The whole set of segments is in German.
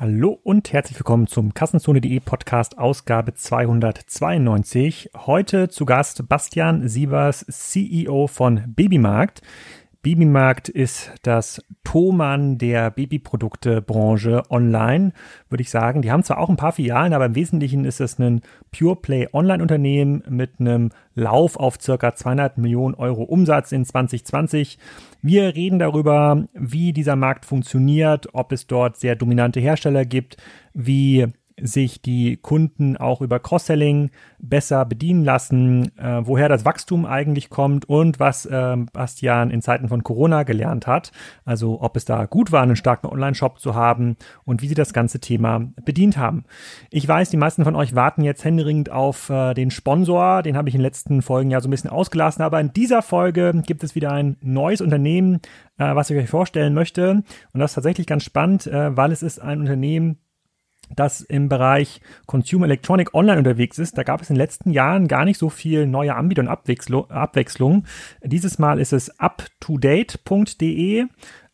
Hallo und herzlich willkommen zum Kassenzone.de Podcast Ausgabe 292. Heute zu Gast Bastian Sievers, CEO von Babymarkt. Babymarkt ist das Thomann der Babyproduktebranche online, würde ich sagen. Die haben zwar auch ein paar Filialen, aber im Wesentlichen ist es ein Pure Play Online-Unternehmen mit einem Lauf auf circa 200 Millionen Euro Umsatz in 2020. Wir reden darüber, wie dieser Markt funktioniert, ob es dort sehr dominante Hersteller gibt, wie sich die Kunden auch über Cross-Selling besser bedienen lassen, äh, woher das Wachstum eigentlich kommt und was äh, Bastian in Zeiten von Corona gelernt hat. Also ob es da gut war, einen starken Online-Shop zu haben und wie sie das ganze Thema bedient haben. Ich weiß, die meisten von euch warten jetzt händeringend auf äh, den Sponsor. Den habe ich in den letzten Folgen ja so ein bisschen ausgelassen. Aber in dieser Folge gibt es wieder ein neues Unternehmen, äh, was ich euch vorstellen möchte. Und das ist tatsächlich ganz spannend, äh, weil es ist ein Unternehmen, das im Bereich Consumer Electronic Online unterwegs ist. Da gab es in den letzten Jahren gar nicht so viel neue Anbieter und Abwechslung. Dieses Mal ist es uptodate.de.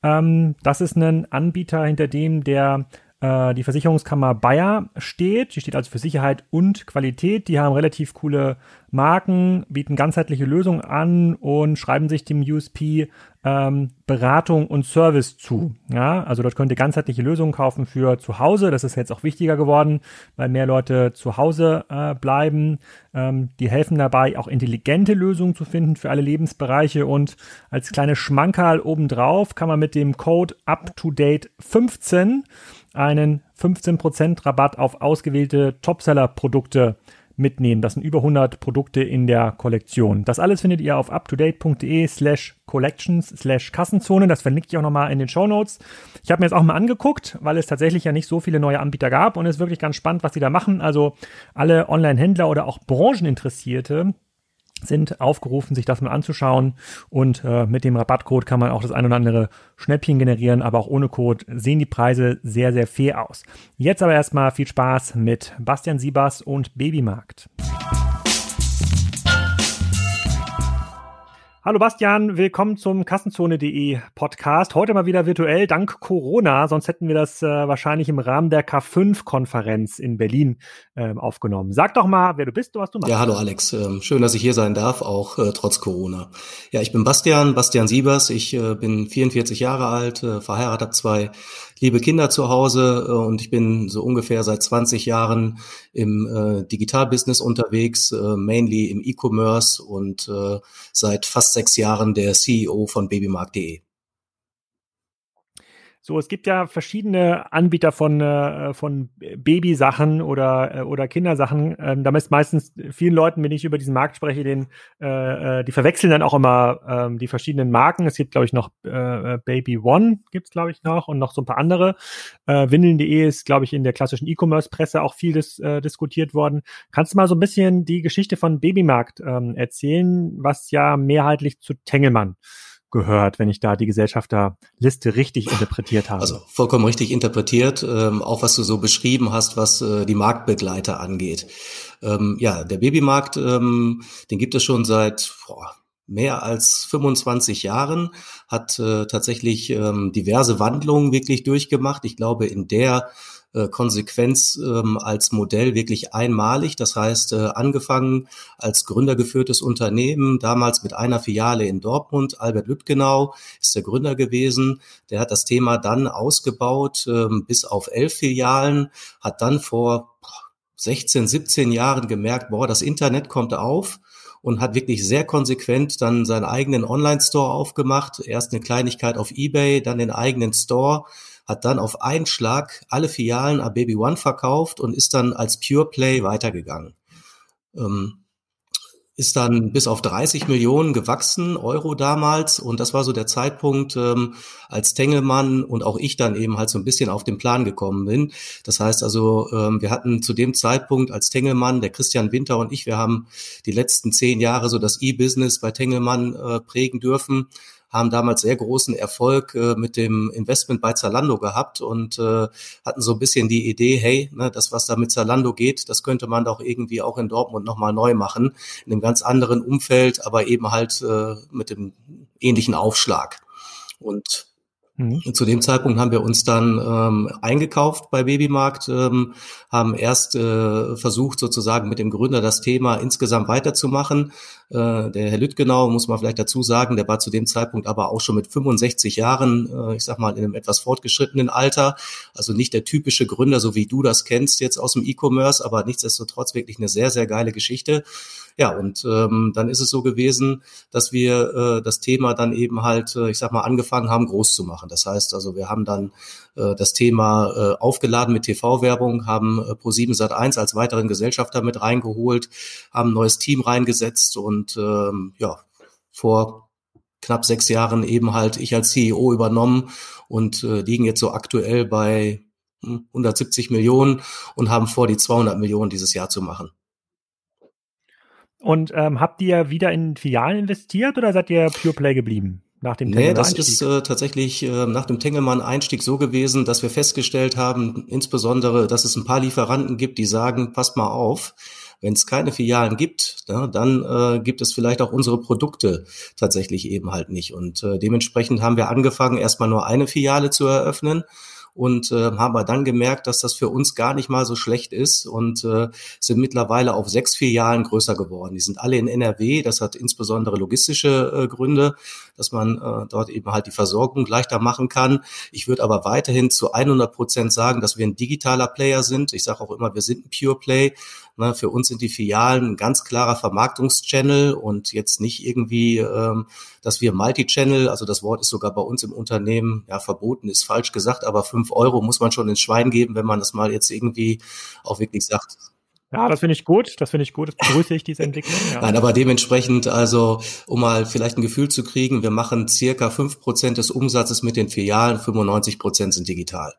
Ähm, das ist ein Anbieter, hinter dem der äh, die Versicherungskammer Bayer steht. Die steht also für Sicherheit und Qualität. Die haben relativ coole Marken, bieten ganzheitliche Lösungen an und schreiben sich dem USP ähm, Beratung und Service zu. Ja, also dort könnt ihr ganzheitliche Lösungen kaufen für zu Hause. Das ist jetzt auch wichtiger geworden, weil mehr Leute zu Hause äh, bleiben. Ähm, die helfen dabei, auch intelligente Lösungen zu finden für alle Lebensbereiche. Und als kleine Schmankerl obendrauf kann man mit dem Code UpToDate 15 einen 15% Rabatt auf ausgewählte Topseller-Produkte mitnehmen. Das sind über 100 Produkte in der Kollektion. Das alles findet ihr auf uptodate.de slash collections slash Kassenzone. Das verlinke ich auch nochmal in den Show Notes. Ich habe mir jetzt auch mal angeguckt, weil es tatsächlich ja nicht so viele neue Anbieter gab und es ist wirklich ganz spannend, was die da machen. Also alle Online-Händler oder auch Brancheninteressierte sind aufgerufen, sich das mal anzuschauen. Und äh, mit dem Rabattcode kann man auch das ein oder andere Schnäppchen generieren, aber auch ohne Code sehen die Preise sehr, sehr fair aus. Jetzt aber erstmal viel Spaß mit Bastian Siebers und Babymarkt. Hallo Bastian, willkommen zum Kassenzone.de Podcast. Heute mal wieder virtuell, dank Corona. Sonst hätten wir das äh, wahrscheinlich im Rahmen der K5-Konferenz in Berlin äh, aufgenommen. Sag doch mal, wer du bist und was du machst. Ja, hallo Alex. Ähm, schön, dass ich hier sein darf, auch äh, trotz Corona. Ja, ich bin Bastian, Bastian Siebers. Ich äh, bin 44 Jahre alt, äh, verheiratet, zwei liebe Kinder zu Hause äh, und ich bin so ungefähr seit 20 Jahren im äh, Digitalbusiness unterwegs, äh, mainly im E-Commerce und äh, seit fast sechs Jahren der CEO von babymarkt.de. So, es gibt ja verschiedene Anbieter von, äh, von Babysachen oder, äh, oder Kindersachen. Ähm, da ist meistens vielen Leuten, wenn ich über diesen Markt spreche, den, äh, äh die verwechseln dann auch immer ähm, die verschiedenen Marken. Es gibt, glaube ich, noch äh, äh Baby One, gibt's glaube ich, noch und noch so ein paar andere. Äh, Windeln.de ist, glaube ich, in der klassischen E-Commerce-Presse auch viel dis, äh, diskutiert worden. Kannst du mal so ein bisschen die Geschichte von Babymarkt ähm, erzählen, was ja mehrheitlich zu Tengelmann gehört, wenn ich da die Gesellschafterliste richtig interpretiert habe. Also vollkommen richtig interpretiert, ähm, auch was du so beschrieben hast, was äh, die Marktbegleiter angeht. Ähm, ja, der Babymarkt, ähm, den gibt es schon seit boah, mehr als 25 Jahren, hat äh, tatsächlich ähm, diverse Wandlungen wirklich durchgemacht. Ich glaube, in der äh, Konsequenz ähm, als Modell wirklich einmalig. Das heißt, äh, angefangen als gründergeführtes Unternehmen, damals mit einer Filiale in Dortmund. Albert Lüttgenau ist der Gründer gewesen. Der hat das Thema dann ausgebaut ähm, bis auf elf Filialen, hat dann vor 16, 17 Jahren gemerkt, boah, das Internet kommt auf und hat wirklich sehr konsequent dann seinen eigenen Online-Store aufgemacht. Erst eine Kleinigkeit auf eBay, dann den eigenen Store hat dann auf einen Schlag alle Filialen an Baby One verkauft und ist dann als Pure Play weitergegangen. Ähm, ist dann bis auf 30 Millionen gewachsen, Euro damals. Und das war so der Zeitpunkt, ähm, als Tengelmann und auch ich dann eben halt so ein bisschen auf den Plan gekommen bin. Das heißt also, ähm, wir hatten zu dem Zeitpunkt als Tengelmann, der Christian Winter und ich, wir haben die letzten zehn Jahre so das E-Business bei Tengelmann äh, prägen dürfen haben damals sehr großen Erfolg äh, mit dem Investment bei Zalando gehabt und äh, hatten so ein bisschen die Idee, hey, ne, das, was da mit Zalando geht, das könnte man doch irgendwie auch in Dortmund nochmal neu machen, in einem ganz anderen Umfeld, aber eben halt äh, mit dem ähnlichen Aufschlag. Und Mhm. Zu dem Zeitpunkt haben wir uns dann ähm, eingekauft bei Babymarkt, ähm, haben erst äh, versucht, sozusagen mit dem Gründer das Thema insgesamt weiterzumachen. Äh, der Herr Lüttgenau, muss man vielleicht dazu sagen, der war zu dem Zeitpunkt aber auch schon mit 65 Jahren, äh, ich sag mal, in einem etwas fortgeschrittenen Alter. Also nicht der typische Gründer, so wie du das kennst jetzt aus dem E-Commerce, aber nichtsdestotrotz wirklich eine sehr, sehr geile Geschichte. Ja, und ähm, dann ist es so gewesen, dass wir äh, das Thema dann eben halt, äh, ich sag mal, angefangen haben, groß zu machen. Das heißt also, wir haben dann das Thema äh, aufgeladen mit TV-Werbung, haben äh, Pro7 Sat1 als weiteren Gesellschafter mit reingeholt, haben ein neues Team reingesetzt und ähm, ja, vor knapp sechs Jahren eben halt ich als CEO übernommen und äh, liegen jetzt so aktuell bei 170 hm, Millionen und haben vor, die 200 Millionen dieses Jahr zu machen. Und ähm, habt ihr wieder in Filialen investiert oder seid ihr Pure Play geblieben? Nach dem nee, das ist äh, tatsächlich äh, nach dem Tengelmann-Einstieg so gewesen, dass wir festgestellt haben, insbesondere, dass es ein paar Lieferanten gibt, die sagen, passt mal auf, wenn es keine Filialen gibt, ja, dann äh, gibt es vielleicht auch unsere Produkte tatsächlich eben halt nicht. Und äh, dementsprechend haben wir angefangen, erstmal nur eine Filiale zu eröffnen und äh, haben wir dann gemerkt, dass das für uns gar nicht mal so schlecht ist und äh, sind mittlerweile auf sechs Filialen größer geworden. Die sind alle in NRW. Das hat insbesondere logistische äh, Gründe, dass man äh, dort eben halt die Versorgung leichter machen kann. Ich würde aber weiterhin zu 100 Prozent sagen, dass wir ein digitaler Player sind. Ich sage auch immer, wir sind ein Pure Play Ne, für uns sind die Filialen ein ganz klarer Vermarktungschannel und jetzt nicht irgendwie, ähm, dass wir Multi-Channel, also das Wort ist sogar bei uns im Unternehmen, ja, verboten ist falsch gesagt, aber fünf Euro muss man schon ins Schwein geben, wenn man das mal jetzt irgendwie auch wirklich sagt. Ja, das finde ich gut. Das finde ich gut. Das begrüße ich, diese Entwicklung. Ja. Nein, aber dementsprechend, also, um mal vielleicht ein Gefühl zu kriegen, wir machen circa fünf Prozent des Umsatzes mit den Filialen, 95 Prozent sind digital.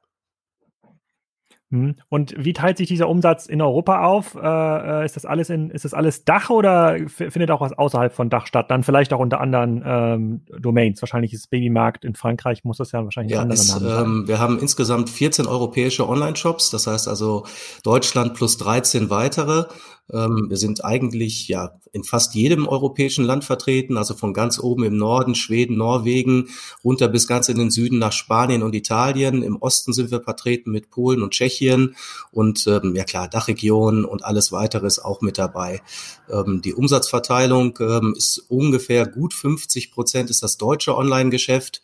Mhm. Und wie teilt sich dieser Umsatz in Europa auf? Äh, äh, ist das alles in, ist das alles Dach oder findet auch was außerhalb von Dach statt? Dann vielleicht auch unter anderen ähm, Domains. Wahrscheinlich ist Babymarkt in Frankreich, muss das ja wahrscheinlich ja, andere ist, ähm, Wir haben insgesamt 14 europäische Online-Shops, das heißt also Deutschland plus 13 weitere. Ähm, wir sind eigentlich ja in fast jedem europäischen Land vertreten, also von ganz oben im Norden, Schweden, Norwegen, runter bis ganz in den Süden nach Spanien und Italien. Im Osten sind wir vertreten mit Polen und Tschechien und ähm, ja klar, Dachregion und alles weitere ist auch mit dabei. Ähm, die Umsatzverteilung ähm, ist ungefähr gut 50 Prozent ist das deutsche Online-Geschäft.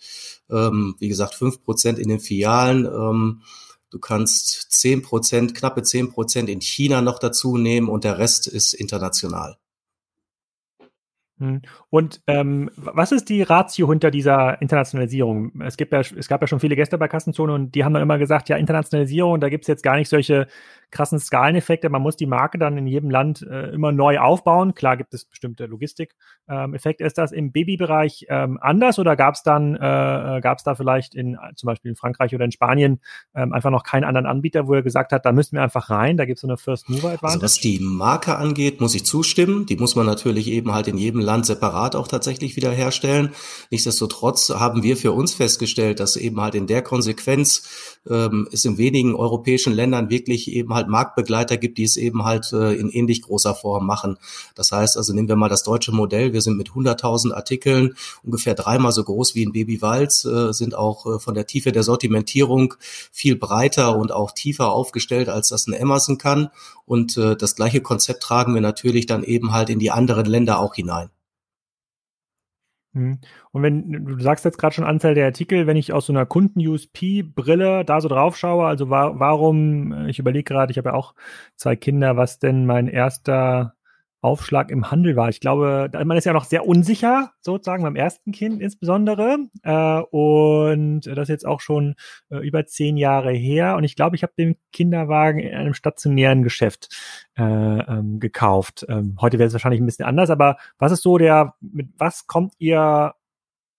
Ähm, wie gesagt, fünf Prozent in den Filialen. Du kannst zehn Prozent, knappe zehn Prozent in China noch dazu nehmen und der Rest ist international. Hm. Und ähm, was ist die Ratio hinter dieser Internationalisierung? Es, gibt ja, es gab ja schon viele Gäste bei Kassenzone und die haben dann immer gesagt, ja, Internationalisierung, da gibt es jetzt gar nicht solche krassen Skaleneffekte. Man muss die Marke dann in jedem Land äh, immer neu aufbauen. Klar gibt es bestimmte Logistikeffekte. Ähm, ist das im Babybereich ähm, anders oder gab es dann, äh, äh gab es da vielleicht in zum Beispiel in Frankreich oder in Spanien ähm, einfach noch keinen anderen Anbieter, wo er gesagt hat, da müssen wir einfach rein, da gibt es so eine First Mover Advantage? Also was die Marke angeht, muss ich zustimmen. Die muss man natürlich eben halt in jedem Land separat auch tatsächlich wieder herstellen. Nichtsdestotrotz haben wir für uns festgestellt, dass eben halt in der Konsequenz ähm, es in wenigen europäischen Ländern wirklich eben halt Marktbegleiter gibt, die es eben halt äh, in ähnlich großer Form machen. Das heißt, also nehmen wir mal das deutsche Modell. Wir sind mit 100.000 Artikeln ungefähr dreimal so groß wie in Baby Walz, äh, sind auch äh, von der Tiefe der Sortimentierung viel breiter und auch tiefer aufgestellt, als das ein Amazon kann. Und äh, das gleiche Konzept tragen wir natürlich dann eben halt in die anderen Länder auch hinein. Mhm. Und wenn du sagst jetzt gerade schon Anzahl der Artikel, wenn ich aus so einer Kunden-USP-Brille da so drauf schaue, also wa warum, ich überlege gerade, ich habe ja auch zwei Kinder, was denn mein erster Aufschlag im Handel war. Ich glaube, man ist ja noch sehr unsicher, sozusagen beim ersten Kind insbesondere. Äh, und das ist jetzt auch schon äh, über zehn Jahre her. Und ich glaube, ich habe den Kinderwagen in einem stationären Geschäft äh, ähm, gekauft. Ähm, heute wäre es wahrscheinlich ein bisschen anders, aber was ist so der, mit was kommt ihr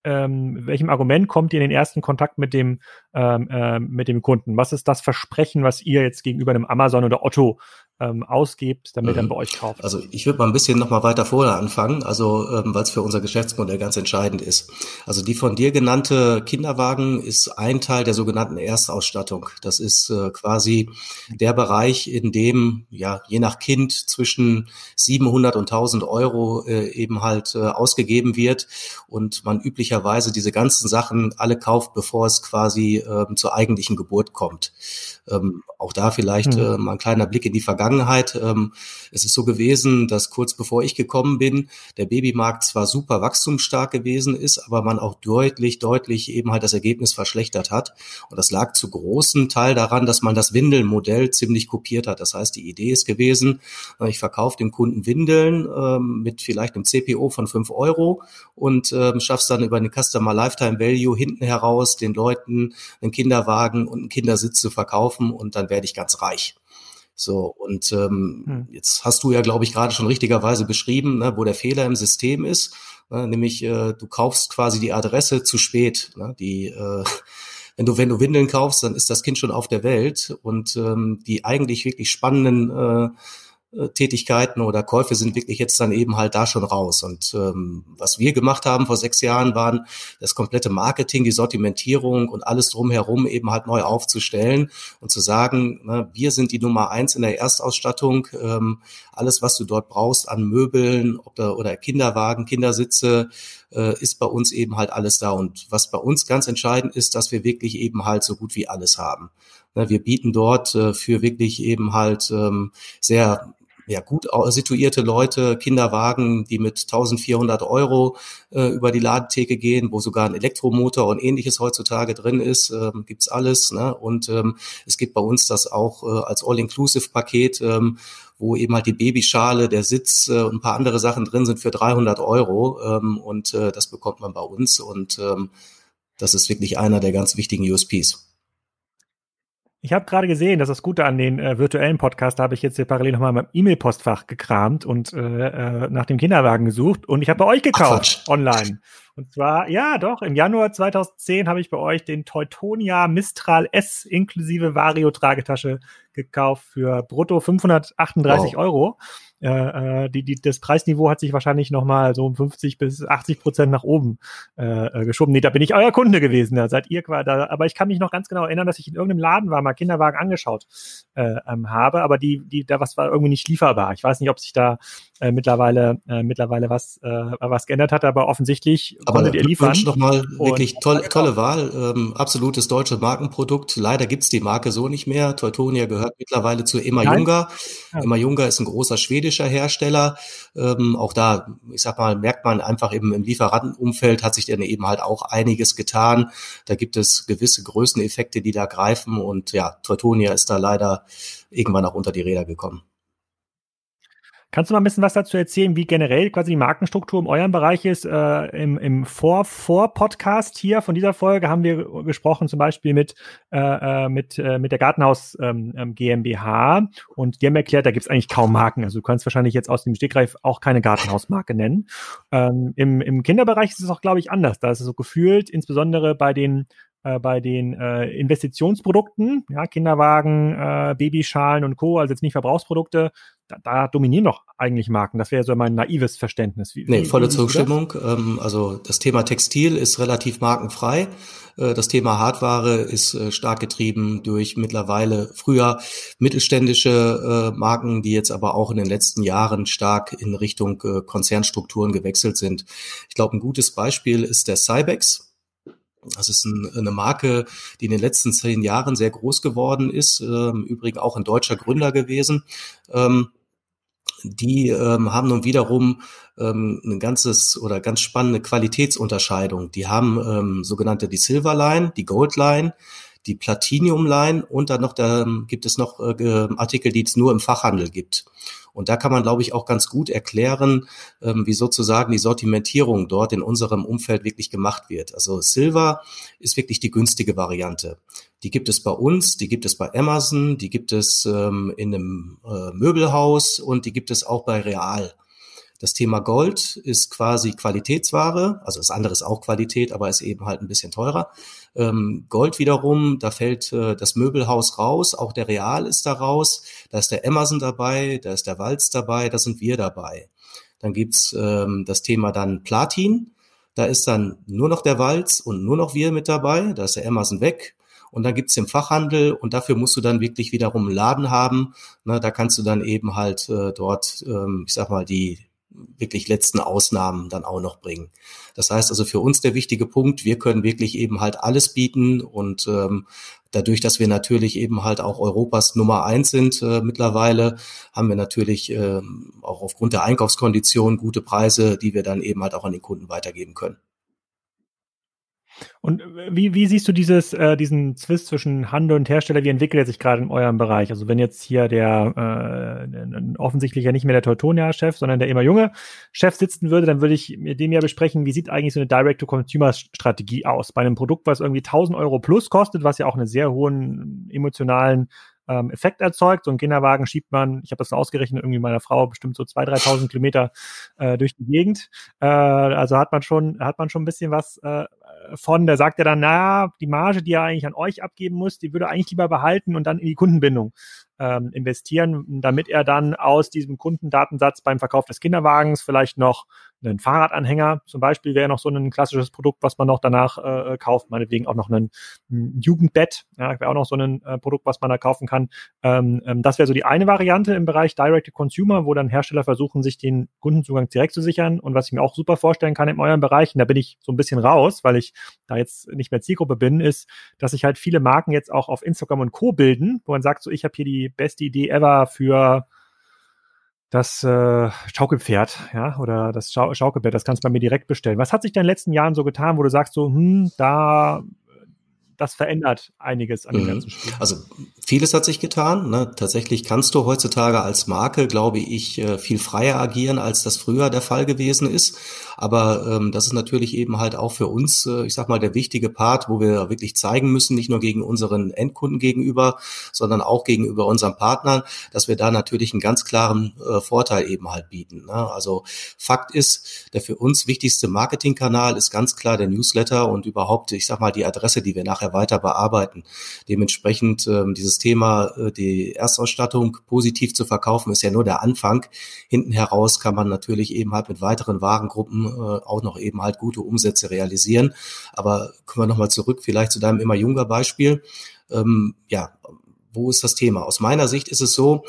ähm, welchem Argument kommt ihr in den ersten Kontakt mit dem, ähm, äh, mit dem Kunden? Was ist das Versprechen, was ihr jetzt gegenüber einem Amazon oder Otto ähm, ausgebt, damit mhm. er bei euch kauft? Also ich würde mal ein bisschen nochmal weiter vorher anfangen, also ähm, weil es für unser Geschäftsmodell ganz entscheidend ist. Also die von dir genannte Kinderwagen ist ein Teil der sogenannten Erstausstattung. Das ist äh, quasi der Bereich, in dem ja je nach Kind zwischen 700 und 1000 Euro äh, eben halt äh, ausgegeben wird und man üblicherweise diese ganzen Sachen alle kauft, bevor es quasi äh, zur eigentlichen Geburt kommt. Ähm, auch da vielleicht mhm. mal ein kleiner Blick in die Vergangenheit. Ähm, es ist so gewesen, dass kurz bevor ich gekommen bin, der Babymarkt zwar super wachstumsstark gewesen ist, aber man auch deutlich, deutlich eben halt das Ergebnis verschlechtert hat. Und das lag zu großen Teil daran, dass man das Windelmodell ziemlich kopiert hat. Das heißt, die Idee ist gewesen, äh, ich verkaufe dem Kunden Windeln ähm, mit vielleicht einem CPO von fünf Euro und ähm, schaff's dann über eine Customer Lifetime Value hinten heraus den Leuten einen Kinderwagen und einen Kindersitz zu verkaufen kaufen und dann werde ich ganz reich. So, und ähm, hm. jetzt hast du ja, glaube ich, gerade schon richtigerweise beschrieben, ne, wo der Fehler im System ist. Ne, nämlich, äh, du kaufst quasi die Adresse zu spät. Ne, die, äh, wenn du, wenn du Windeln kaufst, dann ist das Kind schon auf der Welt und ähm, die eigentlich wirklich spannenden äh, Tätigkeiten oder Käufe sind wirklich jetzt dann eben halt da schon raus. Und ähm, was wir gemacht haben vor sechs Jahren, waren das komplette Marketing, die Sortimentierung und alles drumherum eben halt neu aufzustellen und zu sagen, ne, wir sind die Nummer eins in der Erstausstattung. Ähm, alles, was du dort brauchst an Möbeln oder, oder Kinderwagen, Kindersitze, äh, ist bei uns eben halt alles da. Und was bei uns ganz entscheidend ist, dass wir wirklich eben halt so gut wie alles haben. Ne, wir bieten dort äh, für wirklich eben halt ähm, sehr ja, gut situierte Leute, Kinderwagen, die mit 1400 Euro äh, über die Ladetheke gehen, wo sogar ein Elektromotor und ähnliches heutzutage drin ist, ähm, gibt's alles. Ne? Und ähm, es gibt bei uns das auch äh, als All-Inclusive-Paket, ähm, wo eben halt die Babyschale, der Sitz äh, und ein paar andere Sachen drin sind für 300 Euro. Ähm, und äh, das bekommt man bei uns. Und ähm, das ist wirklich einer der ganz wichtigen USPs. Ich habe gerade gesehen, dass das Gute an den äh, virtuellen Podcast, da habe ich jetzt hier parallel nochmal in meinem E-Mail-Postfach gekramt und äh, äh, nach dem Kinderwagen gesucht und ich habe bei euch gekauft Ach, online. Und zwar, ja doch, im Januar 2010 habe ich bei euch den Teutonia Mistral S inklusive Vario-Tragetasche gekauft für brutto 538 wow. Euro. Äh, äh, die, die, das Preisniveau hat sich wahrscheinlich nochmal so um 50 bis 80 Prozent nach oben äh, äh, geschoben. Nee, da bin ich euer Kunde gewesen, da seid ihr quasi da. Aber ich kann mich noch ganz genau erinnern, dass ich in irgendeinem Laden war, mal Kinderwagen angeschaut äh, ähm, habe, aber die, die, da was war irgendwie nicht lieferbar. Ich weiß nicht, ob sich da äh, mittlerweile, äh, mittlerweile was, äh, was geändert hat, aber offensichtlich aber konntet ihr liefern. Aber nochmal wirklich toll, tolle Wahl, ähm, absolutes deutsches Markenprodukt. Leider gibt's die Marke so nicht mehr. Teutonia gehört mittlerweile zu Emma Junga. Ja. Emma Junga ist ein großer schwedischer schwedischer Hersteller. Ähm, auch da, ich sag mal, merkt man einfach eben im Lieferantenumfeld hat sich dann eben halt auch einiges getan. Da gibt es gewisse Größeneffekte, die da greifen und ja, Teutonia ist da leider irgendwann auch unter die Räder gekommen. Kannst du mal ein bisschen was dazu erzählen, wie generell quasi die Markenstruktur in eurem Bereich ist? Äh, Im im Vor-Vor-Podcast hier von dieser Folge haben wir gesprochen zum Beispiel mit, äh, äh mit, äh, mit der Gartenhaus ähm, ähm GmbH und die haben erklärt, da gibt es eigentlich kaum Marken. Also du kannst wahrscheinlich jetzt aus dem Stegreif auch keine Gartenhausmarke nennen. Ähm, im, Im Kinderbereich ist es auch, glaube ich, anders. Da ist es so gefühlt, insbesondere bei den äh, bei den äh, Investitionsprodukten, ja, Kinderwagen, äh, Babyschalen und Co., also jetzt nicht Verbrauchsprodukte, da, da dominieren doch eigentlich Marken. Das wäre so mein naives Verständnis. Wie, nee, volle Zustimmung. Ähm, also das Thema Textil ist relativ markenfrei. Äh, das Thema Hardware ist äh, stark getrieben durch mittlerweile früher mittelständische äh, Marken, die jetzt aber auch in den letzten Jahren stark in Richtung Konzernstrukturen gewechselt sind. Ich glaube, ein gutes Beispiel ist der Cybex das ist ein, eine Marke, die in den letzten zehn Jahren sehr groß geworden ist, ähm, übrigens auch ein deutscher Gründer gewesen. Ähm, die ähm, haben nun wiederum ähm, ein ganzes oder ganz spannende Qualitätsunterscheidung. Die haben ähm, sogenannte die Silver Line, die Gold Line, die Platinum Line und dann noch da gibt es noch äh, Artikel, die es nur im Fachhandel gibt. Und da kann man, glaube ich, auch ganz gut erklären, ähm, wie sozusagen die Sortimentierung dort in unserem Umfeld wirklich gemacht wird. Also Silver ist wirklich die günstige Variante. Die gibt es bei uns, die gibt es bei Amazon, die gibt es ähm, in einem äh, Möbelhaus und die gibt es auch bei Real. Das Thema Gold ist quasi Qualitätsware, also das andere ist auch Qualität, aber ist eben halt ein bisschen teurer. Ähm, Gold wiederum, da fällt äh, das Möbelhaus raus, auch der Real ist da raus, da ist der Amazon dabei, da ist der Walz dabei, da sind wir dabei. Dann gibt's ähm, das Thema dann Platin, da ist dann nur noch der Walz und nur noch wir mit dabei, da ist der Amazon weg. Und dann gibt's den Fachhandel und dafür musst du dann wirklich wiederum einen Laden haben. Na, da kannst du dann eben halt äh, dort, ähm, ich sag mal, die wirklich letzten Ausnahmen dann auch noch bringen. Das heißt also für uns der wichtige Punkt, wir können wirklich eben halt alles bieten und ähm, dadurch, dass wir natürlich eben halt auch Europas Nummer eins sind äh, mittlerweile, haben wir natürlich äh, auch aufgrund der Einkaufskonditionen gute Preise, die wir dann eben halt auch an den Kunden weitergeben können. Und wie, wie siehst du dieses, äh, diesen Zwist zwischen Handel und Hersteller? Wie entwickelt er sich gerade in eurem Bereich? Also wenn jetzt hier der äh, offensichtlich ja nicht mehr der Teutonia-Chef, sondern der immer junge Chef sitzen würde, dann würde ich mit dem ja besprechen, wie sieht eigentlich so eine Direct-to-Consumer-Strategie aus? Bei einem Produkt, was irgendwie 1000 Euro plus kostet, was ja auch einen sehr hohen emotionalen ähm, Effekt erzeugt. So ein Kinderwagen schiebt man, ich habe das ausgerechnet, irgendwie meiner Frau bestimmt so 2.000, 3.000 Kilometer äh, durch die Gegend. Äh, also hat man schon, hat man schon ein bisschen was äh, von. Der sagt ja dann, naja, die Marge, die er eigentlich an euch abgeben muss, die würde er eigentlich lieber behalten und dann in die Kundenbindung ähm, investieren, damit er dann aus diesem Kundendatensatz beim Verkauf des Kinderwagens vielleicht noch einen Fahrradanhänger zum Beispiel wäre noch so ein klassisches Produkt, was man noch danach äh, kauft, meinetwegen auch noch ein, Jugendbett, ja, wäre auch noch so ein äh, Produkt, was man da kaufen kann. Ähm, ähm, das wäre so die eine Variante im Bereich Direct-to-Consumer, wo dann Hersteller versuchen, sich den Kundenzugang direkt zu sichern und was ich mir auch super vorstellen kann in eurem Bereich, und da bin ich so ein bisschen raus, weil ich da jetzt nicht mehr Zielgruppe bin, ist, dass sich halt viele Marken jetzt auch auf Instagram und Co. bilden, wo man sagt, so ich habe hier die beste Idee ever für das äh, Schaukelpferd, ja, oder das Schau Schaukelbett, das kannst du bei mir direkt bestellen. Was hat sich denn in den letzten Jahren so getan, wo du sagst so, hm, da das verändert einiges an dem mhm. ganzen Spiel. Also vieles hat sich getan. Ne? Tatsächlich kannst du heutzutage als Marke, glaube ich, äh, viel freier agieren, als das früher der Fall gewesen ist. Aber ähm, das ist natürlich eben halt auch für uns, äh, ich sag mal, der wichtige Part, wo wir wirklich zeigen müssen, nicht nur gegen unseren Endkunden gegenüber, sondern auch gegenüber unseren Partnern, dass wir da natürlich einen ganz klaren äh, Vorteil eben halt bieten. Ne? Also Fakt ist, der für uns wichtigste Marketingkanal ist ganz klar der Newsletter und überhaupt, ich sag mal, die Adresse, die wir nachher weiter bearbeiten. Dementsprechend ähm, dieses Thema, äh, die Erstausstattung positiv zu verkaufen, ist ja nur der Anfang. Hinten heraus kann man natürlich eben halt mit weiteren Warengruppen äh, auch noch eben halt gute Umsätze realisieren. Aber kommen wir nochmal zurück, vielleicht zu deinem immer jünger Beispiel. Ähm, ja, wo ist das Thema? Aus meiner Sicht ist es so,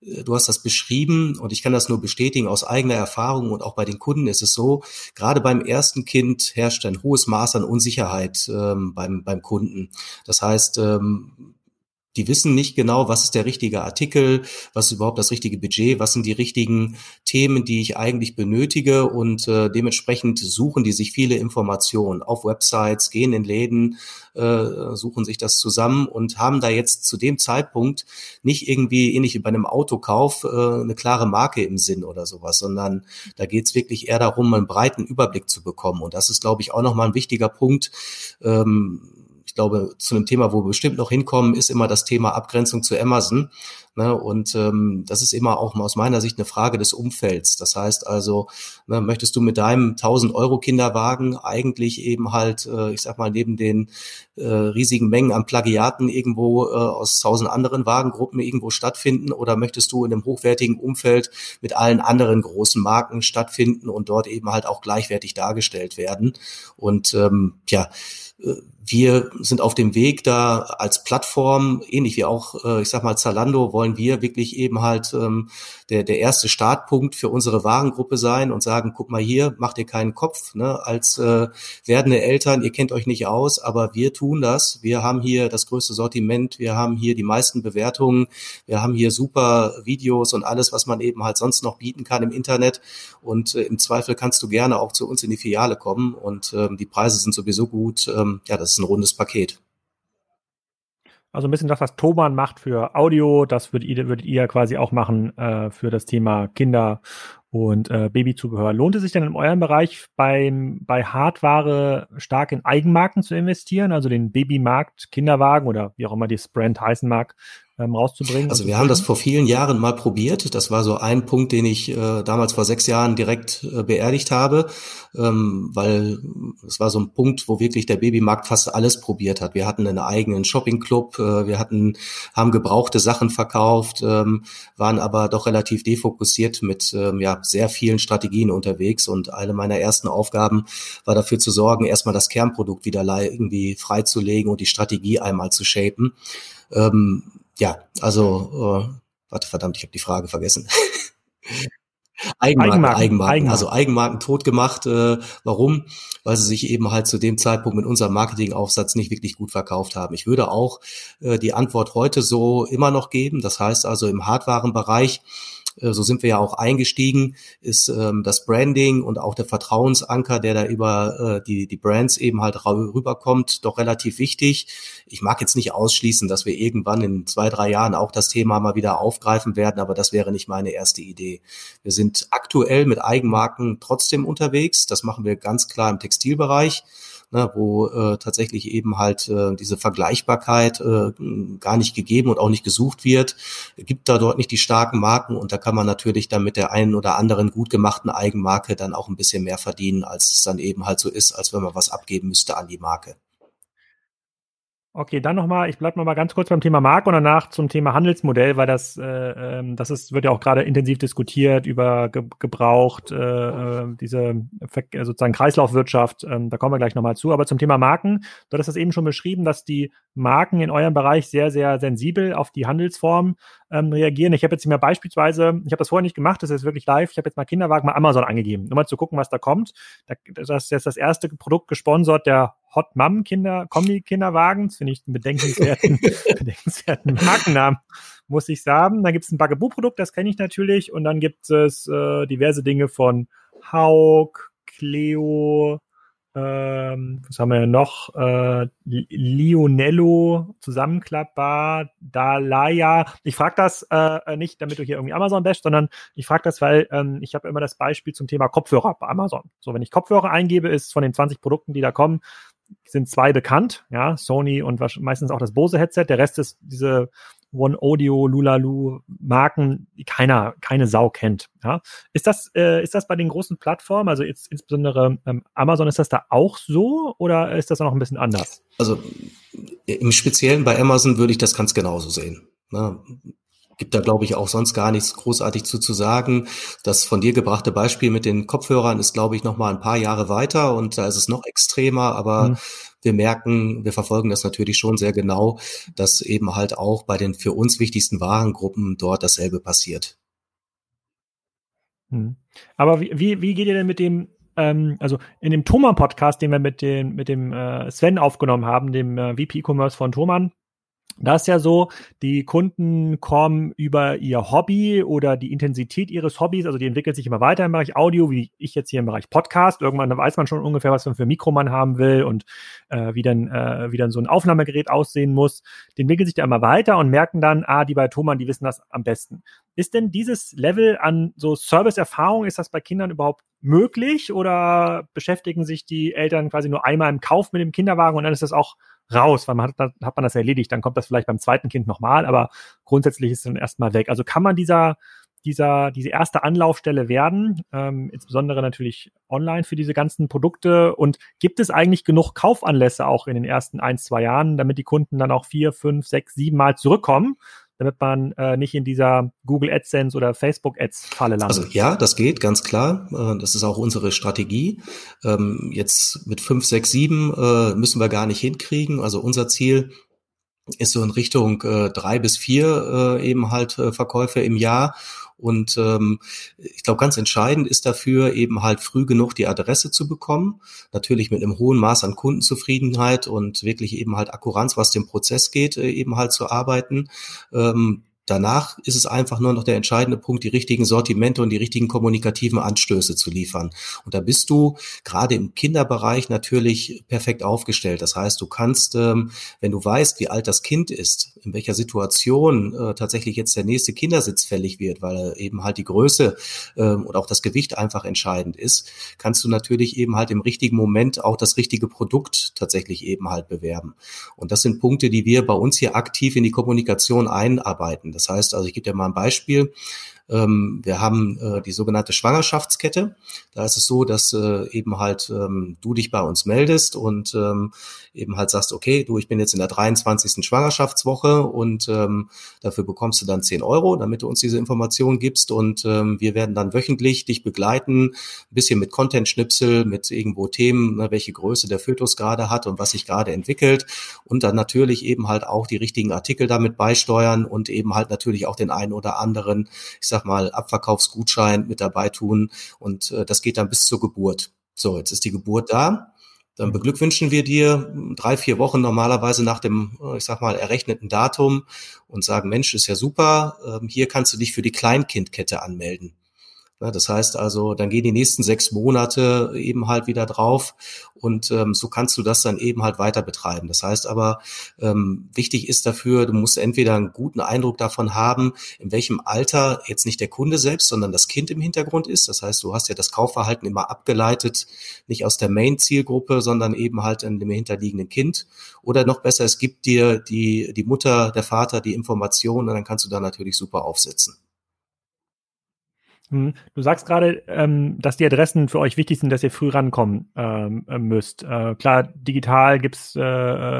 äh, du hast das beschrieben und ich kann das nur bestätigen aus eigener Erfahrung und auch bei den Kunden ist es so, gerade beim ersten Kind herrscht ein hohes Maß an Unsicherheit ähm, beim, beim Kunden. Das heißt, ähm, die wissen nicht genau, was ist der richtige Artikel, was ist überhaupt das richtige Budget, was sind die richtigen Themen, die ich eigentlich benötige und äh, dementsprechend suchen die sich viele Informationen auf Websites, gehen in Läden, äh, suchen sich das zusammen und haben da jetzt zu dem Zeitpunkt nicht irgendwie ähnlich wie bei einem Autokauf äh, eine klare Marke im Sinn oder sowas, sondern da geht es wirklich eher darum, einen breiten Überblick zu bekommen und das ist, glaube ich, auch nochmal ein wichtiger Punkt. Ähm, ich glaube, zu einem Thema, wo wir bestimmt noch hinkommen, ist immer das Thema Abgrenzung zu Amazon. Ne? Und ähm, das ist immer auch aus meiner Sicht eine Frage des Umfelds. Das heißt also, ne, möchtest du mit deinem 1000 Euro Kinderwagen eigentlich eben halt, äh, ich sag mal, neben den äh, riesigen Mengen an Plagiaten irgendwo äh, aus tausend anderen Wagengruppen irgendwo stattfinden oder möchtest du in einem hochwertigen Umfeld mit allen anderen großen Marken stattfinden und dort eben halt auch gleichwertig dargestellt werden? Und ähm, ja, äh, wir sind auf dem Weg da als Plattform, ähnlich wie auch, äh, ich sag mal, Zalando, wollen wir wirklich eben halt ähm, der, der erste Startpunkt für unsere Warengruppe sein und sagen, guck mal hier, macht ihr keinen Kopf, ne? als äh, werdende Eltern, ihr kennt euch nicht aus, aber wir tun das. Wir haben hier das größte Sortiment, wir haben hier die meisten Bewertungen, wir haben hier super Videos und alles, was man eben halt sonst noch bieten kann im Internet. Und äh, im Zweifel kannst du gerne auch zu uns in die Filiale kommen und ähm, die Preise sind sowieso gut. Ähm, ja, das ist ein rundes Paket. Also ein bisschen das, was Thomann macht für Audio, das würdet ihr, würdet ihr quasi auch machen äh, für das Thema Kinder und äh, Babyzubehör. Lohnt es sich denn in eurem Bereich beim, bei Hardware stark in Eigenmarken zu investieren, also den Babymarkt, Kinderwagen oder wie auch immer das Brand heißen mag, ähm, rauszubringen. Also wir haben das vor vielen Jahren mal probiert. Das war so ein Punkt, den ich äh, damals vor sechs Jahren direkt äh, beerdigt habe, ähm, weil es war so ein Punkt, wo wirklich der Babymarkt fast alles probiert hat. Wir hatten einen eigenen Shoppingclub, äh, wir hatten, haben gebrauchte Sachen verkauft, ähm, waren aber doch relativ defokussiert mit ähm, ja sehr vielen Strategien unterwegs. Und eine meiner ersten Aufgaben war dafür zu sorgen, erstmal das Kernprodukt wieder irgendwie freizulegen und die Strategie einmal zu shapen. Ähm, ja, also, äh, warte, verdammt, ich habe die Frage vergessen. Eigenmarken, Eigenmarken, Eigenmarken, also Eigenmarken tot gemacht. Äh, warum? Weil sie sich eben halt zu dem Zeitpunkt mit unserem Marketingaufsatz nicht wirklich gut verkauft haben. Ich würde auch äh, die Antwort heute so immer noch geben. Das heißt also im Hardwarenbereich so sind wir ja auch eingestiegen, ist ähm, das Branding und auch der Vertrauensanker, der da über äh, die, die Brands eben halt rüberkommt, doch relativ wichtig. Ich mag jetzt nicht ausschließen, dass wir irgendwann in zwei, drei Jahren auch das Thema mal wieder aufgreifen werden, aber das wäre nicht meine erste Idee. Wir sind aktuell mit Eigenmarken trotzdem unterwegs. Das machen wir ganz klar im Textilbereich ne, wo äh, tatsächlich eben halt äh, diese Vergleichbarkeit äh, gar nicht gegeben und auch nicht gesucht wird. Gibt da dort nicht die starken Marken und da kann man natürlich dann mit der einen oder anderen gut gemachten Eigenmarke dann auch ein bisschen mehr verdienen, als es dann eben halt so ist, als wenn man was abgeben müsste an die Marke. Okay, dann nochmal, ich bleibe nochmal ganz kurz beim Thema Markt und danach zum Thema Handelsmodell, weil das, äh, ähm, das ist, wird ja auch gerade intensiv diskutiert über ge gebraucht, äh, äh diese äh, sozusagen Kreislaufwirtschaft, äh, da kommen wir gleich nochmal zu. Aber zum Thema Marken, du hattest das eben schon beschrieben, dass die Marken in eurem Bereich sehr, sehr sensibel auf die Handelsform ähm, reagieren. Ich habe jetzt hier mal beispielsweise, ich habe das vorher nicht gemacht, das ist wirklich live, ich habe jetzt mal Kinderwagen mal Amazon angegeben, nur mal zu gucken, was da kommt. Da, das ist jetzt das erste Produkt gesponsert, der Hot Mom Kinder, Kombi Kinderwagens, finde ich einen bedenkenswerten, bedenkenswerten Markennamen, muss ich sagen. Dann gibt es ein Bugaboo-Produkt, das kenne ich natürlich. Und dann gibt es äh, diverse Dinge von Haug, Cleo, ähm, was haben wir noch? Äh, Lionello, zusammenklappbar, Dalaya. Ich frage das äh, nicht, damit du hier irgendwie Amazon bashst, sondern ich frage das, weil ähm, ich habe immer das Beispiel zum Thema Kopfhörer bei Amazon. So, wenn ich Kopfhörer eingebe, ist von den 20 Produkten, die da kommen, sind zwei bekannt, ja, Sony und meistens auch das Bose-Headset. Der Rest ist diese One Audio, Lulalu Marken, die keiner, keine Sau kennt. Ja. Ist das, äh, ist das bei den großen Plattformen, also jetzt insbesondere ähm, Amazon, ist das da auch so oder ist das noch ein bisschen anders? Also im Speziellen bei Amazon würde ich das ganz genauso sehen. Ne? Gibt da, glaube ich, auch sonst gar nichts großartig zu, zu sagen. Das von dir gebrachte Beispiel mit den Kopfhörern ist, glaube ich, noch mal ein paar Jahre weiter und da ist es noch extremer, aber mhm. wir merken, wir verfolgen das natürlich schon sehr genau, dass eben halt auch bei den für uns wichtigsten Warengruppen dort dasselbe passiert. Mhm. Aber wie, wie, wie geht ihr denn mit dem ähm, also in dem Thomann-Podcast, den wir mit, den, mit dem äh, Sven aufgenommen haben, dem äh, VP E-Commerce von Thomann, das ist ja so, die Kunden kommen über ihr Hobby oder die Intensität ihres Hobbys, also die entwickelt sich immer weiter im Bereich Audio, wie ich jetzt hier im Bereich Podcast. Irgendwann weiß man schon ungefähr, was man für ein Mikro man haben will und äh, wie, dann, äh, wie dann so ein Aufnahmegerät aussehen muss. Die entwickeln sich da immer weiter und merken dann, ah, die bei Thomann, die wissen das am besten. Ist denn dieses Level an so Serviceerfahrung, ist das bei Kindern überhaupt möglich oder beschäftigen sich die Eltern quasi nur einmal im Kauf mit dem Kinderwagen und dann ist das auch raus, weil man hat, hat man das erledigt, dann kommt das vielleicht beim zweiten Kind nochmal, aber grundsätzlich ist es dann erstmal weg. Also kann man dieser, dieser, diese erste Anlaufstelle werden, ähm, insbesondere natürlich online für diese ganzen Produkte. Und gibt es eigentlich genug Kaufanlässe auch in den ersten ein, zwei Jahren, damit die Kunden dann auch vier, fünf, sechs, sieben Mal zurückkommen? Damit man äh, nicht in dieser Google AdSense oder Facebook Ads Falle landet. Also ja, das geht ganz klar. Äh, das ist auch unsere Strategie. Ähm, jetzt mit fünf, sechs, sieben äh, müssen wir gar nicht hinkriegen. Also unser Ziel ist so in Richtung äh, drei bis vier äh, eben halt äh, Verkäufe im Jahr und ähm, ich glaube, ganz entscheidend ist dafür eben halt früh genug die Adresse zu bekommen. Natürlich mit einem hohen Maß an Kundenzufriedenheit und wirklich eben halt Akkuranz, was den Prozess geht, äh, eben halt zu arbeiten. Ähm, danach ist es einfach nur noch der entscheidende Punkt, die richtigen Sortimente und die richtigen kommunikativen Anstöße zu liefern. Und da bist du gerade im Kinderbereich natürlich perfekt aufgestellt. Das heißt, du kannst, ähm, wenn du weißt, wie alt das Kind ist, in welcher Situation äh, tatsächlich jetzt der nächste Kindersitz fällig wird, weil eben halt die Größe ähm, und auch das Gewicht einfach entscheidend ist, kannst du natürlich eben halt im richtigen Moment auch das richtige Produkt tatsächlich eben halt bewerben. Und das sind Punkte, die wir bei uns hier aktiv in die Kommunikation einarbeiten. Das heißt, also ich gebe dir mal ein Beispiel. Ähm, wir haben äh, die sogenannte Schwangerschaftskette. Da ist es so, dass äh, eben halt ähm, du dich bei uns meldest und ähm, eben halt sagst, okay, du, ich bin jetzt in der 23. Schwangerschaftswoche und ähm, dafür bekommst du dann 10 Euro, damit du uns diese Information gibst und ähm, wir werden dann wöchentlich dich begleiten, ein bisschen mit Content-Schnipsel, mit irgendwo Themen, ne, welche Größe der Fötus gerade hat und was sich gerade entwickelt und dann natürlich eben halt auch die richtigen Artikel damit beisteuern und eben halt natürlich auch den einen oder anderen, ich sag mal, Abverkaufsgutschein mit dabei tun und äh, das geht dann bis zur Geburt. So, jetzt ist die Geburt da. Dann beglückwünschen wir dir drei, vier Wochen normalerweise nach dem, äh, ich sag mal, errechneten Datum und sagen, Mensch, ist ja super, ähm, hier kannst du dich für die Kleinkindkette anmelden. Das heißt also, dann gehen die nächsten sechs Monate eben halt wieder drauf und ähm, so kannst du das dann eben halt weiter betreiben. Das heißt aber, ähm, wichtig ist dafür, du musst entweder einen guten Eindruck davon haben, in welchem Alter jetzt nicht der Kunde selbst, sondern das Kind im Hintergrund ist. Das heißt, du hast ja das Kaufverhalten immer abgeleitet, nicht aus der Main-Zielgruppe, sondern eben halt in dem hinterliegenden Kind. Oder noch besser, es gibt dir die, die Mutter, der Vater die Informationen und dann kannst du da natürlich super aufsetzen. Hm. Du sagst gerade, ähm, dass die Adressen für euch wichtig sind, dass ihr früh rankommen ähm, äh, müsst. Äh, klar, digital gibt's äh,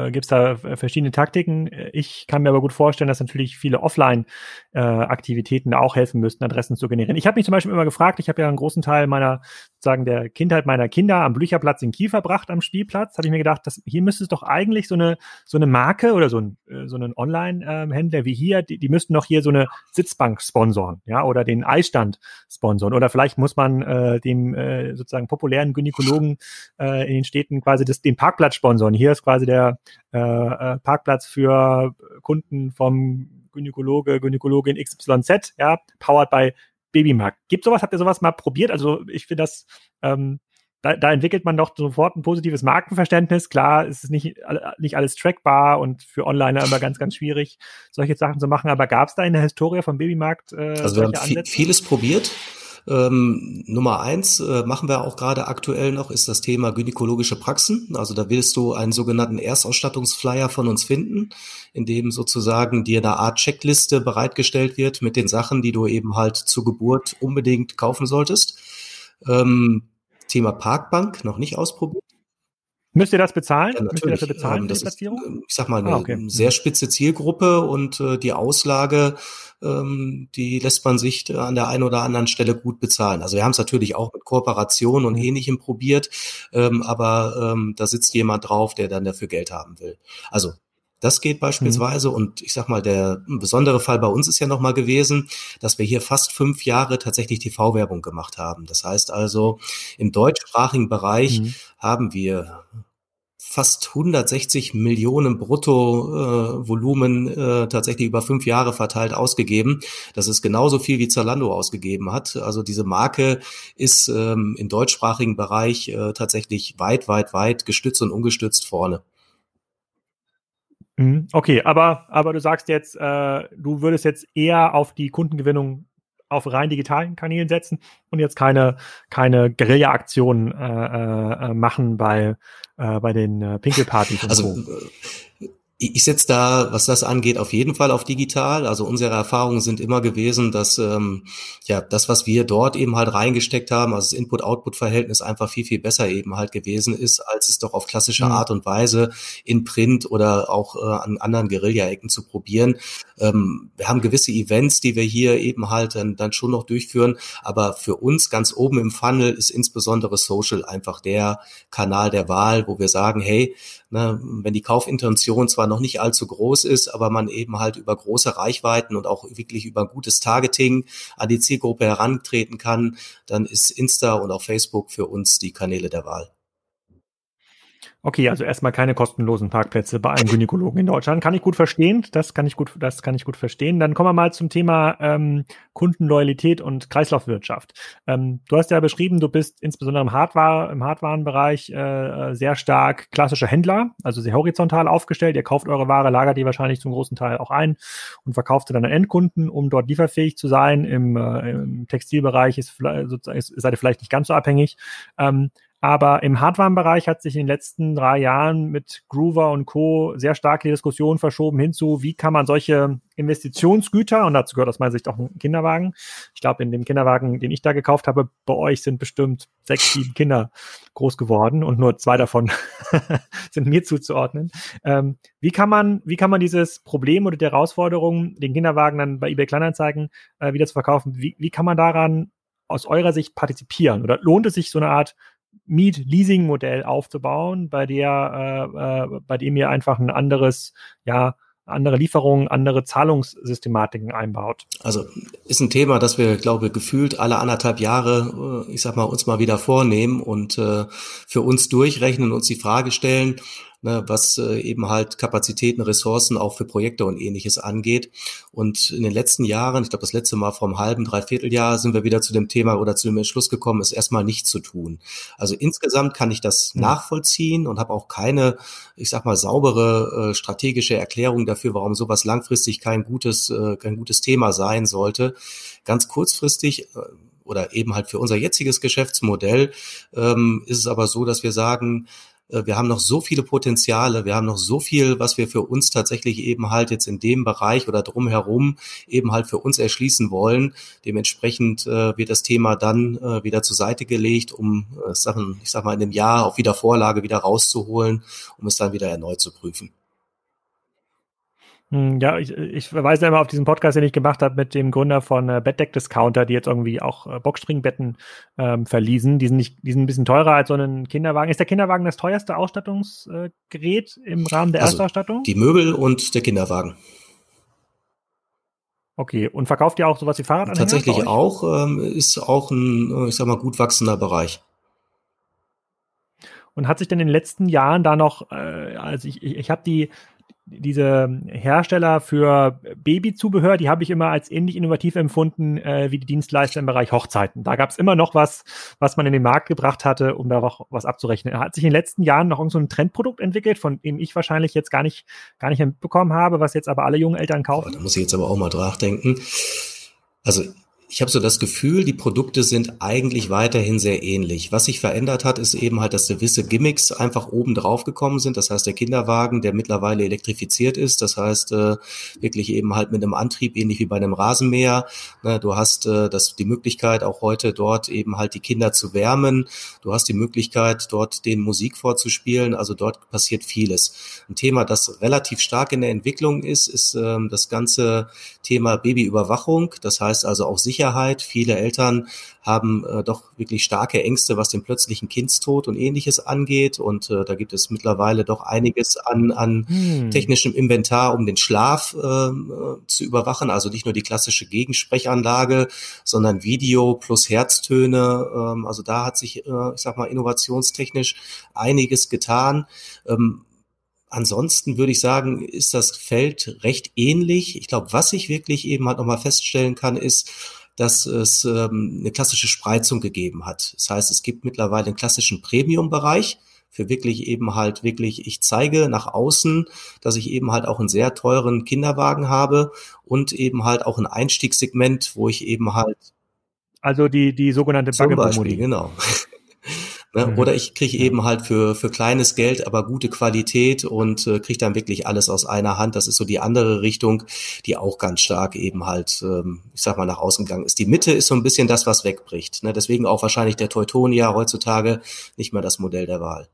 äh, gibt's da verschiedene Taktiken. Ich kann mir aber gut vorstellen, dass natürlich viele Offline-Aktivitäten äh, auch helfen müssten, Adressen zu generieren. Ich habe mich zum Beispiel immer gefragt, ich habe ja einen großen Teil meiner sagen der Kindheit meiner Kinder am Blücherplatz in Kiel verbracht, am Spielplatz, hatte ich mir gedacht, dass hier müsste es doch eigentlich so eine so eine Marke oder so ein äh, so einen Online-Händler ähm, wie hier, die, die müssten doch hier so eine Sitzbank sponsoren, ja, oder den Eisstand sponsoren. Oder vielleicht muss man äh, dem äh, sozusagen populären Gynäkologen äh, in den Städten quasi das, den Parkplatz sponsoren. Hier ist quasi der äh, äh Parkplatz für Kunden vom Gynäkologe, Gynäkologin XYZ, ja, powered by Babymarkt. Gibt sowas? Habt ihr sowas mal probiert? Also ich finde das, ähm, da, da entwickelt man doch sofort ein positives Markenverständnis. Klar, es ist nicht, nicht alles trackbar und für Onliner immer ganz, ganz schwierig, solche Sachen zu machen. Aber gab es da in der Historie vom Babymarkt äh, Also wir haben vieles probiert. Ähm, Nummer eins äh, machen wir auch gerade aktuell noch, ist das Thema gynäkologische Praxen. Also da willst du einen sogenannten Erstausstattungsflyer von uns finden, in dem sozusagen dir eine Art Checkliste bereitgestellt wird mit den Sachen, die du eben halt zur Geburt unbedingt kaufen solltest. Ähm, Thema Parkbank noch nicht ausprobiert. Müsst ihr das bezahlen? Ja, Müsst ihr dafür bezahlen, ähm, das ist, ähm, ich sag mal, eine ah, okay. sehr spitze Zielgruppe und äh, die Auslage, ähm, die lässt man sich an der einen oder anderen Stelle gut bezahlen. Also wir haben es natürlich auch mit Kooperationen und Ähnlichem probiert, ähm, aber ähm, da sitzt jemand drauf, der dann dafür Geld haben will. Also das geht beispielsweise. Mhm. Und ich sag mal, der besondere Fall bei uns ist ja nochmal gewesen, dass wir hier fast fünf Jahre tatsächlich TV-Werbung gemacht haben. Das heißt also, im deutschsprachigen Bereich mhm. haben wir fast 160 Millionen Bruttovolumen äh, äh, tatsächlich über fünf Jahre verteilt ausgegeben. Das ist genauso viel wie Zalando ausgegeben hat. Also diese Marke ist ähm, im deutschsprachigen Bereich äh, tatsächlich weit, weit, weit gestützt und ungestützt vorne. Mhm. Okay, aber, aber du sagst jetzt, äh, du würdest jetzt eher auf die Kundengewinnung auf rein digitalen Kanälen setzen und jetzt keine, keine Guerilla-Aktionen äh, äh, machen bei, äh, bei den äh, Pinkelpartys. Also so. Ich setze da, was das angeht, auf jeden Fall auf digital. Also unsere Erfahrungen sind immer gewesen, dass ähm, ja das, was wir dort eben halt reingesteckt haben, also das Input-Output-Verhältnis einfach viel, viel besser eben halt gewesen ist, als es doch auf klassische mhm. Art und Weise in Print oder auch äh, an anderen Guerilla-Ecken zu probieren. Ähm, wir haben gewisse Events, die wir hier eben halt dann, dann schon noch durchführen, aber für uns ganz oben im Funnel ist insbesondere Social einfach der Kanal der Wahl, wo wir sagen, hey, ne, wenn die Kaufintention zwar noch nicht allzu groß ist, aber man eben halt über große Reichweiten und auch wirklich über gutes Targeting an die Zielgruppe herantreten kann, dann ist Insta und auch Facebook für uns die Kanäle der Wahl. Okay, also erstmal keine kostenlosen Parkplätze bei einem Gynäkologen in Deutschland. Kann ich gut verstehen. Das kann ich gut, das kann ich gut verstehen. Dann kommen wir mal zum Thema ähm, Kundenloyalität und Kreislaufwirtschaft. Ähm, du hast ja beschrieben, du bist insbesondere im Hardware, im Hardwarenbereich äh, sehr stark klassischer Händler, also sehr horizontal aufgestellt. Ihr kauft eure Ware, lagert die wahrscheinlich zum großen Teil auch ein und verkauft sie dann an Endkunden, um dort lieferfähig zu sein. Im, äh, im Textilbereich ist, ist, seid ihr vielleicht nicht ganz so abhängig. Ähm, aber im Hardware-Bereich hat sich in den letzten drei Jahren mit Groover und Co. sehr stark die Diskussion verschoben hinzu, wie kann man solche Investitionsgüter, und dazu gehört aus meiner Sicht auch ein Kinderwagen. Ich glaube, in dem Kinderwagen, den ich da gekauft habe, bei euch sind bestimmt sechs, sieben Kinder groß geworden und nur zwei davon sind mir zuzuordnen. Ähm, wie kann man, wie kann man dieses Problem oder die Herausforderung, den Kinderwagen dann bei eBay Kleinanzeigen äh, wieder zu verkaufen, wie, wie kann man daran aus eurer Sicht partizipieren? Oder lohnt es sich, so eine Art Miet-Leasing-Modell aufzubauen, bei der, äh, äh, bei dem ihr einfach ein anderes, ja, andere Lieferungen, andere Zahlungssystematiken einbaut. Also ist ein Thema, das wir, glaube ich, gefühlt alle anderthalb Jahre, äh, ich sag mal, uns mal wieder vornehmen und äh, für uns durchrechnen und uns die Frage stellen, ne, was äh, eben halt Kapazitäten, Ressourcen auch für Projekte und ähnliches angeht. Und in den letzten Jahren, ich glaube das letzte Mal vor einem halben, dreiviertel Jahr, sind wir wieder zu dem Thema oder zu dem Entschluss gekommen, es erstmal nicht zu tun. Also insgesamt kann ich das mhm. nachvollziehen und habe auch keine, ich sag mal, saubere äh, strategische Erklärung dafür, warum sowas langfristig kein gutes, äh, kein gutes Thema sein sollte. Ganz kurzfristig äh, oder eben halt für unser jetziges Geschäftsmodell ähm, ist es aber so, dass wir sagen, wir haben noch so viele Potenziale, wir haben noch so viel, was wir für uns tatsächlich eben halt jetzt in dem Bereich oder drumherum eben halt für uns erschließen wollen. Dementsprechend äh, wird das Thema dann äh, wieder zur Seite gelegt, um äh, Sachen, ich sag mal, in einem Jahr auf Wiedervorlage wieder rauszuholen, um es dann wieder erneut zu prüfen. Hm, ja, ich, ich verweise immer auf diesen Podcast, den ich gemacht habe mit dem Gründer von äh, Bettdeck Discounter, die jetzt irgendwie auch äh, Boxspringbetten ähm, verließen. Die sind nicht, die sind ein bisschen teurer als so ein Kinderwagen. Ist der Kinderwagen das teuerste Ausstattungsgerät äh, im Rahmen der also Erstausstattung? Die Möbel und der Kinderwagen. Okay, und verkauft ihr auch sowas wie Fahrradanhänger? Tatsächlich auch, ähm, ist auch ein, äh, ich sag mal, gut wachsender Bereich. Und hat sich denn in den letzten Jahren da noch, äh, also ich, ich, ich habe die diese Hersteller für Babyzubehör, die habe ich immer als ähnlich innovativ empfunden äh, wie die Dienstleister im Bereich Hochzeiten. Da gab es immer noch was, was man in den Markt gebracht hatte, um da auch was abzurechnen. Hat sich in den letzten Jahren noch irgend so ein Trendprodukt entwickelt, von dem ich wahrscheinlich jetzt gar nicht, gar nicht mitbekommen habe, was jetzt aber alle jungen Eltern kaufen? Da muss ich jetzt aber auch mal nachdenken. Also ich habe so das Gefühl, die Produkte sind eigentlich weiterhin sehr ähnlich. Was sich verändert hat, ist eben halt, dass gewisse Gimmicks einfach oben drauf gekommen sind. Das heißt, der Kinderwagen, der mittlerweile elektrifiziert ist, das heißt äh, wirklich eben halt mit einem Antrieb, ähnlich wie bei einem Rasenmäher. Ne, du hast äh, das, die Möglichkeit, auch heute dort eben halt die Kinder zu wärmen. Du hast die Möglichkeit, dort den Musik vorzuspielen. Also dort passiert vieles. Ein Thema, das relativ stark in der Entwicklung ist, ist ähm, das ganze Thema Babyüberwachung. Das heißt also auch sicher Unsicherheit. Viele Eltern haben äh, doch wirklich starke Ängste, was den plötzlichen Kindstod und ähnliches angeht. Und äh, da gibt es mittlerweile doch einiges an, an hm. technischem Inventar, um den Schlaf äh, zu überwachen. Also nicht nur die klassische Gegensprechanlage, sondern Video plus Herztöne. Ähm, also da hat sich, äh, ich sag mal, innovationstechnisch einiges getan. Ähm, Ansonsten würde ich sagen, ist das Feld recht ähnlich. Ich glaube, was ich wirklich eben halt nochmal feststellen kann, ist, dass es ähm, eine klassische Spreizung gegeben hat. Das heißt, es gibt mittlerweile einen klassischen Premium-Bereich für wirklich eben halt wirklich, ich zeige nach außen, dass ich eben halt auch einen sehr teuren Kinderwagen habe und eben halt auch ein Einstiegssegment, wo ich eben halt also die die sogenannte Bugaboo-Modi. Genau. Ne? Mhm. Oder ich kriege eben halt für, für kleines Geld, aber gute Qualität und äh, kriege dann wirklich alles aus einer Hand. Das ist so die andere Richtung, die auch ganz stark eben halt, ähm, ich sag mal, nach außen gegangen ist. Die Mitte ist so ein bisschen das, was wegbricht. Ne? Deswegen auch wahrscheinlich der Teutonia heutzutage nicht mehr das Modell der Wahl.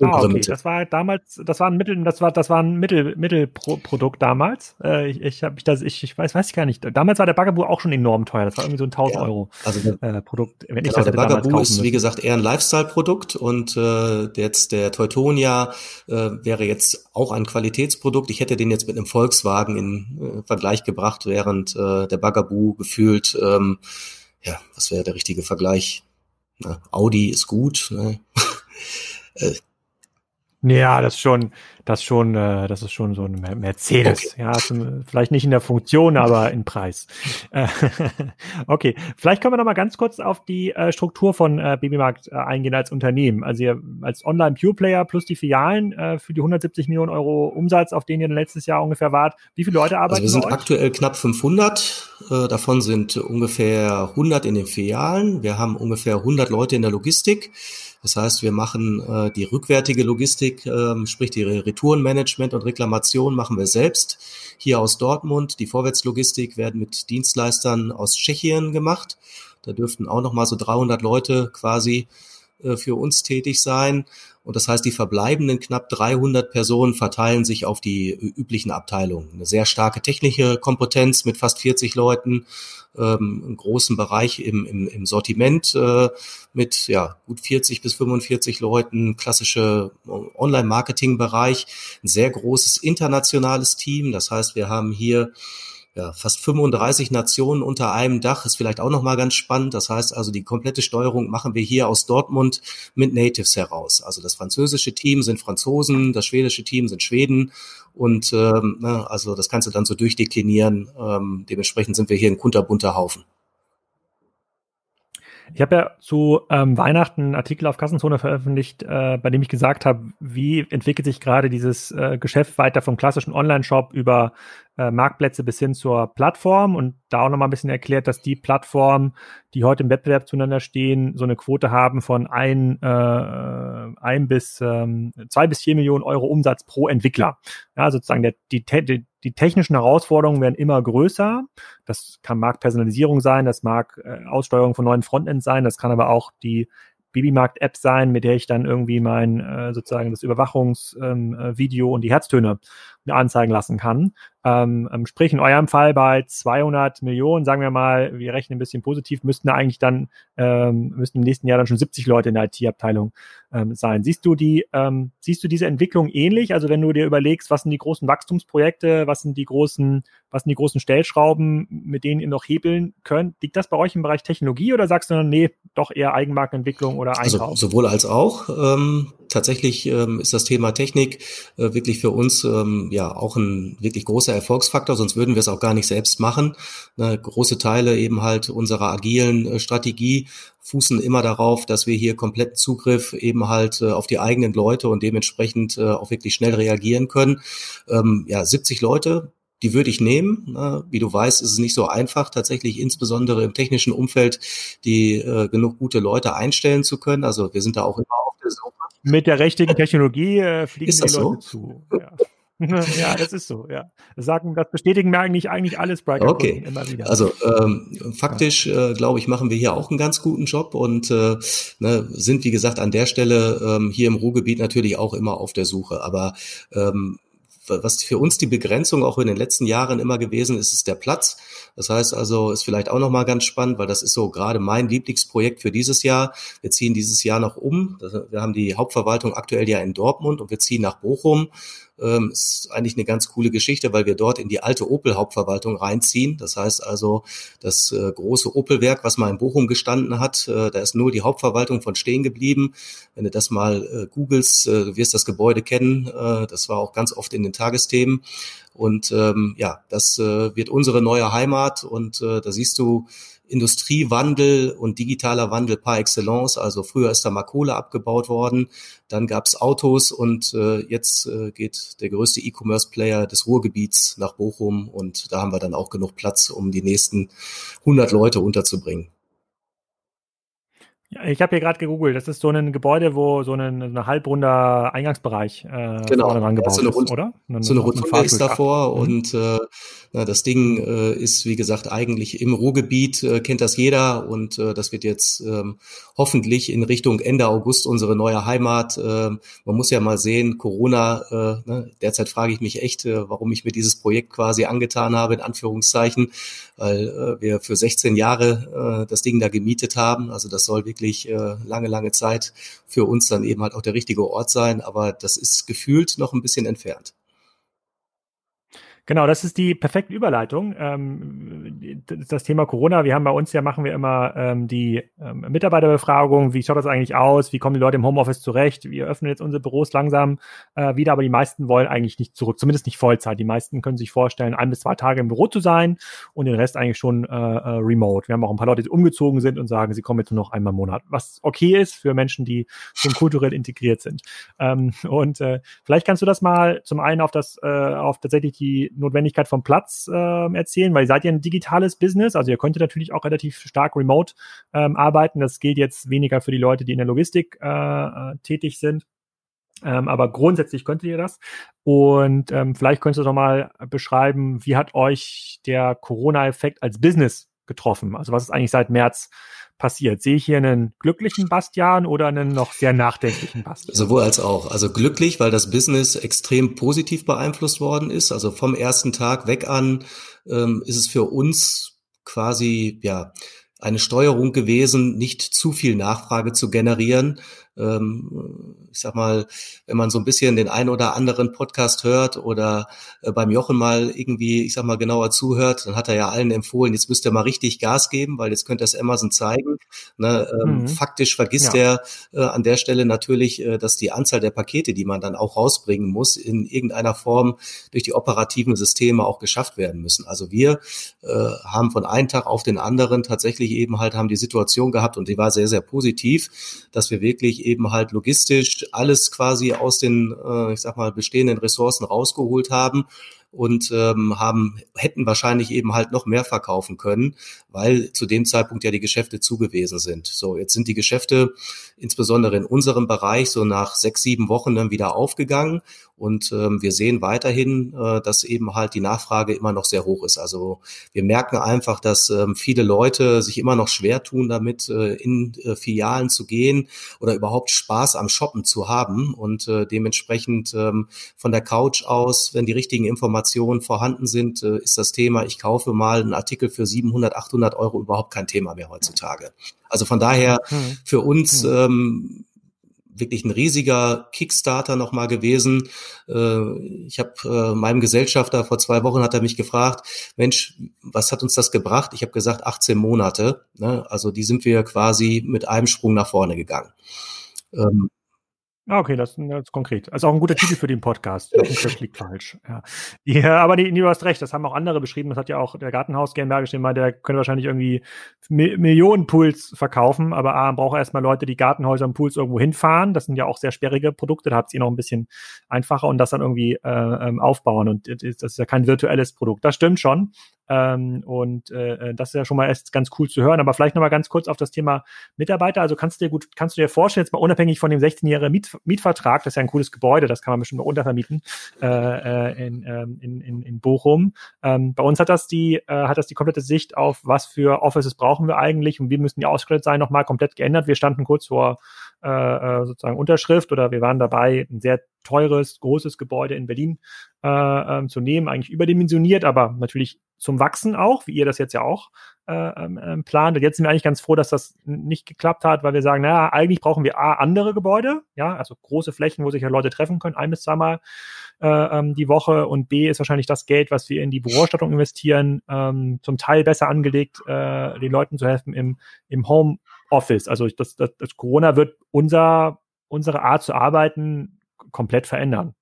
Ah, okay. Das war damals, das war ein Mittel, das war, das war ein Mittel, Mittelprodukt damals. Äh, ich, ich habe ich das, ich, ich weiß, weiß ich gar nicht. Damals war der Bugaboo auch schon enorm teuer. Das war irgendwie so ein 1000 ja, Euro also äh, Produkt. Wenn genau, ich das der Bugaboo ist wie gesagt eher ein Lifestyle-Produkt und äh, jetzt der Teutonia äh, wäre jetzt auch ein Qualitätsprodukt. Ich hätte den jetzt mit einem Volkswagen in äh, Vergleich gebracht, während äh, der Bugaboo gefühlt, ähm, ja, was wäre der richtige Vergleich? Na, Audi ist gut. Ne? Ja, das schon, das schon, äh, das ist schon so ein Mercedes. Okay. Ja, vielleicht nicht in der Funktion, aber in Preis. Äh, okay, vielleicht können wir noch mal ganz kurz auf die äh, Struktur von äh, Babymarkt äh, eingehen als Unternehmen. Also ihr als Online Pure Player plus die Filialen äh, für die 170 Millionen Euro Umsatz, auf denen ihr letztes Jahr ungefähr wart. Wie viele Leute arbeiten? Also wir sind aktuell knapp 500. Äh, davon sind ungefähr 100 in den Filialen. Wir haben ungefähr 100 Leute in der Logistik. Das heißt, wir machen äh, die rückwärtige Logistik, äh, sprich die Retourenmanagement und Reklamation machen wir selbst hier aus Dortmund. Die Vorwärtslogistik werden mit Dienstleistern aus Tschechien gemacht. Da dürften auch noch mal so 300 Leute quasi äh, für uns tätig sein. Und das heißt, die verbleibenden knapp 300 Personen verteilen sich auf die üblichen Abteilungen. Eine sehr starke technische Kompetenz mit fast 40 Leuten, ähm, einen großen Bereich im, im, im Sortiment äh, mit ja, gut 40 bis 45 Leuten, klassische Online-Marketing-Bereich, ein sehr großes internationales Team. Das heißt, wir haben hier ja, fast 35 Nationen unter einem Dach ist vielleicht auch nochmal ganz spannend. Das heißt also, die komplette Steuerung machen wir hier aus Dortmund mit Natives heraus. Also das französische Team sind Franzosen, das schwedische Team sind Schweden und ähm, ne, also das kannst du dann so durchdeklinieren. Ähm, dementsprechend sind wir hier ein kunterbunter Haufen. Ich habe ja zu ähm, Weihnachten einen Artikel auf Kassenzone veröffentlicht, äh, bei dem ich gesagt habe, wie entwickelt sich gerade dieses äh, Geschäft weiter vom klassischen Online-Shop über äh, Marktplätze bis hin zur Plattform und da auch nochmal ein bisschen erklärt, dass die Plattformen, die heute im Wettbewerb zueinander stehen, so eine Quote haben von ein, äh, ein bis ähm, zwei bis vier Millionen Euro Umsatz pro Entwickler. Ja, sozusagen der, die, die, die technischen Herausforderungen werden immer größer. Das kann Marktpersonalisierung sein, das mag äh, Aussteuerung von neuen Frontends sein, das kann aber auch die Babymarkt-App sein, mit der ich dann irgendwie mein äh, sozusagen das Überwachungsvideo ähm, äh, und die Herztöne mir anzeigen lassen kann. Ähm, ähm, sprich, in eurem Fall bei 200 Millionen, sagen wir mal, wir rechnen ein bisschen positiv, müssten da eigentlich dann, ähm, müssten im nächsten Jahr dann schon 70 Leute in der IT-Abteilung ähm, sein. Siehst du die, ähm, siehst du diese Entwicklung ähnlich? Also wenn du dir überlegst, was sind die großen Wachstumsprojekte, was sind die großen, was sind die großen Stellschrauben, mit denen ihr noch hebeln könnt, liegt das bei euch im Bereich Technologie oder sagst du dann, nee, doch eher Eigenmarkenentwicklung oder also Einkauf? Also sowohl als auch. Ähm, tatsächlich ähm, ist das Thema Technik äh, wirklich für uns ähm, ja auch ein wirklich großer Erfolgsfaktor, sonst würden wir es auch gar nicht selbst machen. Ne, große Teile eben halt unserer agilen äh, Strategie fußen immer darauf, dass wir hier kompletten Zugriff eben halt äh, auf die eigenen Leute und dementsprechend äh, auch wirklich schnell reagieren können. Ähm, ja, 70 Leute, die würde ich nehmen. Ne? Wie du weißt, ist es nicht so einfach, tatsächlich insbesondere im technischen Umfeld die äh, genug gute Leute einstellen zu können. Also wir sind da auch immer auf der Suche. Mit der richtigen Technologie äh, fliegen die Leute so? zu. Ja. ja, das ist so, ja. Das sagen, das bestätigen mir eigentlich, eigentlich alles Brighter okay. immer wieder. Also ähm, faktisch, äh, glaube ich, machen wir hier auch einen ganz guten Job und äh, ne, sind, wie gesagt, an der Stelle ähm, hier im Ruhrgebiet natürlich auch immer auf der Suche. Aber ähm, was für uns die Begrenzung auch in den letzten Jahren immer gewesen ist, ist der Platz. Das heißt also, ist vielleicht auch nochmal ganz spannend, weil das ist so gerade mein Lieblingsprojekt für dieses Jahr. Wir ziehen dieses Jahr noch um. Wir haben die Hauptverwaltung aktuell ja in Dortmund und wir ziehen nach Bochum. Ähm, ist eigentlich eine ganz coole Geschichte, weil wir dort in die alte Opel-Hauptverwaltung reinziehen. Das heißt also, das äh, große Opel-Werk, was mal in Bochum gestanden hat, äh, da ist nur die Hauptverwaltung von stehen geblieben. Wenn du das mal äh, googelst, äh, du wirst das Gebäude kennen. Äh, das war auch ganz oft in den Tagesthemen. Und ähm, ja, das äh, wird unsere neue Heimat und da siehst du, Industriewandel und digitaler Wandel par excellence. Also früher ist da mal Kohle abgebaut worden, dann gab's Autos und äh, jetzt äh, geht der größte E-Commerce-Player des Ruhrgebiets nach Bochum und da haben wir dann auch genug Platz, um die nächsten 100 Leute unterzubringen. Ja, ich habe hier gerade gegoogelt. Das ist so ein Gebäude, wo so ein, ein halbrunder Eingangsbereich äh, genau. dran gebaut so eine Rund ist, oder? Eine, so eine Rotunde ist davor mhm. und äh, na, das Ding äh, ist, wie gesagt, eigentlich im Ruhrgebiet, äh, kennt das jeder und äh, das wird jetzt ähm, hoffentlich in Richtung Ende August unsere neue Heimat. Äh, man muss ja mal sehen, Corona, äh, ne, derzeit frage ich mich echt, äh, warum ich mir dieses Projekt quasi angetan habe, in Anführungszeichen, weil äh, wir für 16 Jahre äh, das Ding da gemietet haben. Also das soll wirklich äh, lange, lange Zeit für uns dann eben halt auch der richtige Ort sein. Aber das ist gefühlt noch ein bisschen entfernt. Genau, das ist die perfekte Überleitung. Ähm, das Thema Corona, wir haben bei uns ja, machen wir immer ähm, die ähm, Mitarbeiterbefragung. Wie schaut das eigentlich aus? Wie kommen die Leute im Homeoffice zurecht? Wir öffnen jetzt unsere Büros langsam äh, wieder, aber die meisten wollen eigentlich nicht zurück, zumindest nicht Vollzeit. Die meisten können sich vorstellen, ein bis zwei Tage im Büro zu sein und den Rest eigentlich schon äh, äh, remote. Wir haben auch ein paar Leute, die umgezogen sind und sagen, sie kommen jetzt nur noch einmal im Monat, was okay ist für Menschen, die schon kulturell integriert sind. Ähm, und äh, vielleicht kannst du das mal zum einen auf das, äh, auf tatsächlich die Notwendigkeit vom Platz äh, erzählen, weil ihr seid ja ein digitales Business, also ihr könntet natürlich auch relativ stark remote ähm, arbeiten. Das gilt jetzt weniger für die Leute, die in der Logistik äh, äh tätig sind. Ähm, aber grundsätzlich könntet ihr das. Und ähm, vielleicht könntest du doch mal beschreiben, wie hat euch der Corona-Effekt als Business getroffen? Also was ist eigentlich seit März passiert? Sehe ich hier einen glücklichen Bastian oder einen noch sehr nachdenklichen Bastian? Sowohl als auch. Also glücklich, weil das Business extrem positiv beeinflusst worden ist. Also vom ersten Tag weg an ähm, ist es für uns quasi, ja, eine Steuerung gewesen, nicht zu viel Nachfrage zu generieren, ähm, ich sag mal, wenn man so ein bisschen den einen oder anderen Podcast hört oder äh, beim Jochen mal irgendwie, ich sag mal, genauer zuhört, dann hat er ja allen empfohlen, jetzt müsst ihr mal richtig Gas geben, weil jetzt könnte das Amazon zeigen. Ne? Ähm, mhm. Faktisch vergisst ja. er äh, an der Stelle natürlich, äh, dass die Anzahl der Pakete, die man dann auch rausbringen muss, in irgendeiner Form durch die operativen Systeme auch geschafft werden müssen. Also wir äh, haben von einem Tag auf den anderen tatsächlich eben halt haben die Situation gehabt und die war sehr, sehr positiv, dass wir wirklich eben halt logistisch alles quasi aus den, äh, ich sag mal, bestehenden Ressourcen rausgeholt haben und ähm, haben hätten wahrscheinlich eben halt noch mehr verkaufen können, weil zu dem Zeitpunkt ja die Geschäfte zugewiesen sind. So, jetzt sind die Geschäfte insbesondere in unserem Bereich so nach sechs, sieben Wochen dann wieder aufgegangen und ähm, wir sehen weiterhin, äh, dass eben halt die Nachfrage immer noch sehr hoch ist. Also wir merken einfach, dass ähm, viele Leute sich immer noch schwer tun, damit äh, in äh, Filialen zu gehen oder überhaupt Spaß am Shoppen zu haben und äh, dementsprechend ähm, von der Couch aus, wenn die richtigen Informationen Informationen vorhanden sind, äh, ist das Thema, ich kaufe mal einen Artikel für 700, 800 Euro überhaupt kein Thema mehr heutzutage. Also von daher hm. für uns hm. ähm, wirklich ein riesiger Kickstarter nochmal gewesen. Äh, ich habe äh, meinem Gesellschafter vor zwei Wochen hat er mich gefragt, Mensch, was hat uns das gebracht? Ich habe gesagt 18 Monate. Ne? Also die sind wir quasi mit einem Sprung nach vorne gegangen. Ah, okay, das, das ist konkret. Also auch ein guter Titel für den Podcast. Das liegt falsch. Ja. ja aber die, du hast recht, das haben auch andere beschrieben. Das hat ja auch der Gartenhaus geschrieben, der könnte wahrscheinlich irgendwie Millionen Pools verkaufen, aber A, braucht erstmal Leute, die Gartenhäuser und Pools irgendwo hinfahren. Das sind ja auch sehr sperrige Produkte, da habt ihr noch ein bisschen einfacher und das dann irgendwie äh, ähm, aufbauen. Und das ist ja kein virtuelles Produkt. Das stimmt schon. Ähm, und äh, äh, das ist ja schon mal erst ganz cool zu hören. Aber vielleicht nochmal ganz kurz auf das Thema Mitarbeiter. Also kannst du dir gut, kannst du dir vorstellen, jetzt mal unabhängig von dem 16-jährigen Miet, Mietvertrag, das ist ja ein cooles Gebäude, das kann man bestimmt noch untervermieten äh, äh in, ähm, in, in, in Bochum. Ähm, bei uns hat das die, äh, hat das die komplette Sicht auf, was für Offices brauchen wir eigentlich und wie müssen die ausgestattet sein, nochmal komplett geändert. Wir standen kurz vor äh, äh, sozusagen Unterschrift oder wir waren dabei, ein sehr teures, großes Gebäude in Berlin äh, ähm, zu nehmen, eigentlich überdimensioniert, aber natürlich zum Wachsen auch, wie ihr das jetzt ja auch äh, ähm, ähm, plant. Und jetzt sind wir eigentlich ganz froh, dass das nicht geklappt hat, weil wir sagen, naja, eigentlich brauchen wir A, andere Gebäude, ja, also große Flächen, wo sich ja Leute treffen können, ein bis zweimal äh, ähm, die Woche und B ist wahrscheinlich das Geld, was wir in die Bürostattung investieren, ähm, zum Teil besser angelegt, äh, den Leuten zu helfen im, im Homeoffice. Also das, das, das Corona wird unser, unsere Art zu arbeiten komplett verändern.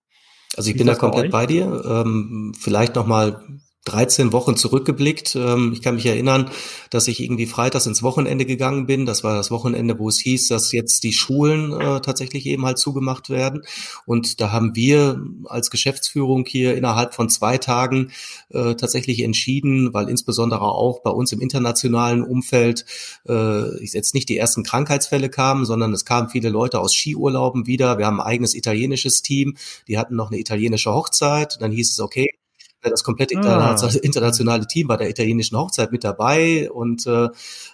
Also ich Wie bin da komplett bei, bei dir. Ähm, vielleicht noch mal 13 Wochen zurückgeblickt. Ähm, ich kann mich erinnern, dass ich irgendwie freitags ins Wochenende gegangen bin. Das war das Wochenende, wo es hieß, dass jetzt die Schulen äh, tatsächlich eben halt zugemacht werden. Und da haben wir als Geschäftsführung hier innerhalb von zwei Tagen äh, tatsächlich entschieden, weil insbesondere auch bei uns im internationalen Umfeld äh, jetzt nicht die ersten Krankheitsfälle kamen, sondern es kamen viele Leute aus Skiurlauben wieder. Wir haben ein eigenes italienisches Team, die hatten noch eine italienische Hochzeit. Dann hieß es, okay, das komplette ah. internationale Team bei der italienischen Hochzeit mit dabei und äh,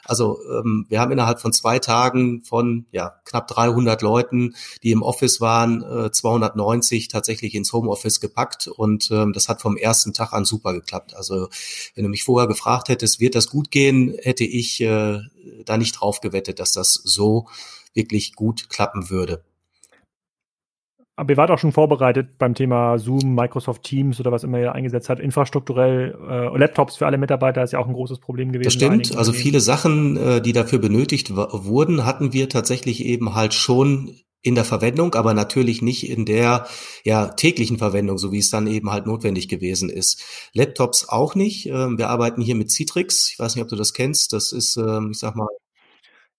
also ähm, wir haben innerhalb von zwei Tagen von ja knapp 300 Leuten, die im Office waren, äh, 290 tatsächlich ins Homeoffice gepackt und ähm, das hat vom ersten Tag an super geklappt. Also wenn du mich vorher gefragt hättest, wird das gut gehen, hätte ich äh, da nicht drauf gewettet, dass das so wirklich gut klappen würde. Aber ihr wart auch schon vorbereitet beim Thema Zoom, Microsoft Teams oder was immer ihr eingesetzt hat. Infrastrukturell, äh, Laptops für alle Mitarbeiter ist ja auch ein großes Problem gewesen. Das stimmt. Also viele Sachen, äh, die dafür benötigt wurden, hatten wir tatsächlich eben halt schon in der Verwendung, aber natürlich nicht in der ja, täglichen Verwendung, so wie es dann eben halt notwendig gewesen ist. Laptops auch nicht. Ähm, wir arbeiten hier mit Citrix. Ich weiß nicht, ob du das kennst. Das ist, ähm, ich sag mal,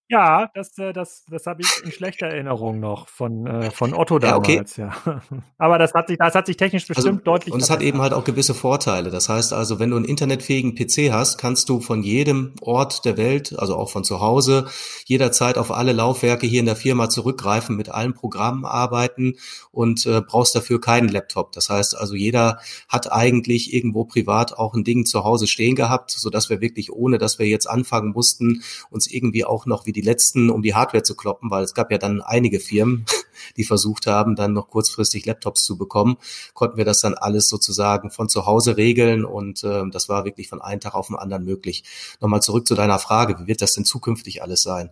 ja, das, äh, das, das habe ich in schlechter Erinnerung noch von, äh, von Otto damals, ja. Okay. ja. Aber das hat sich, das hat sich technisch also, bestimmt also, deutlich. Und es hat eben halt auch gewisse Vorteile. Das heißt also, wenn du einen internetfähigen PC hast, kannst du von jedem Ort der Welt, also auch von zu Hause, jederzeit auf alle Laufwerke hier in der Firma zurückgreifen, mit allen Programmen arbeiten und äh, brauchst dafür keinen Laptop. Das heißt also, jeder hat eigentlich irgendwo privat auch ein Ding zu Hause stehen gehabt, so dass wir wirklich, ohne dass wir jetzt anfangen mussten, uns irgendwie auch noch wieder die letzten, um die Hardware zu kloppen, weil es gab ja dann einige Firmen, die versucht haben, dann noch kurzfristig Laptops zu bekommen, konnten wir das dann alles sozusagen von zu Hause regeln und äh, das war wirklich von einem Tag auf den anderen möglich. Nochmal zurück zu deiner Frage, wie wird das denn zukünftig alles sein?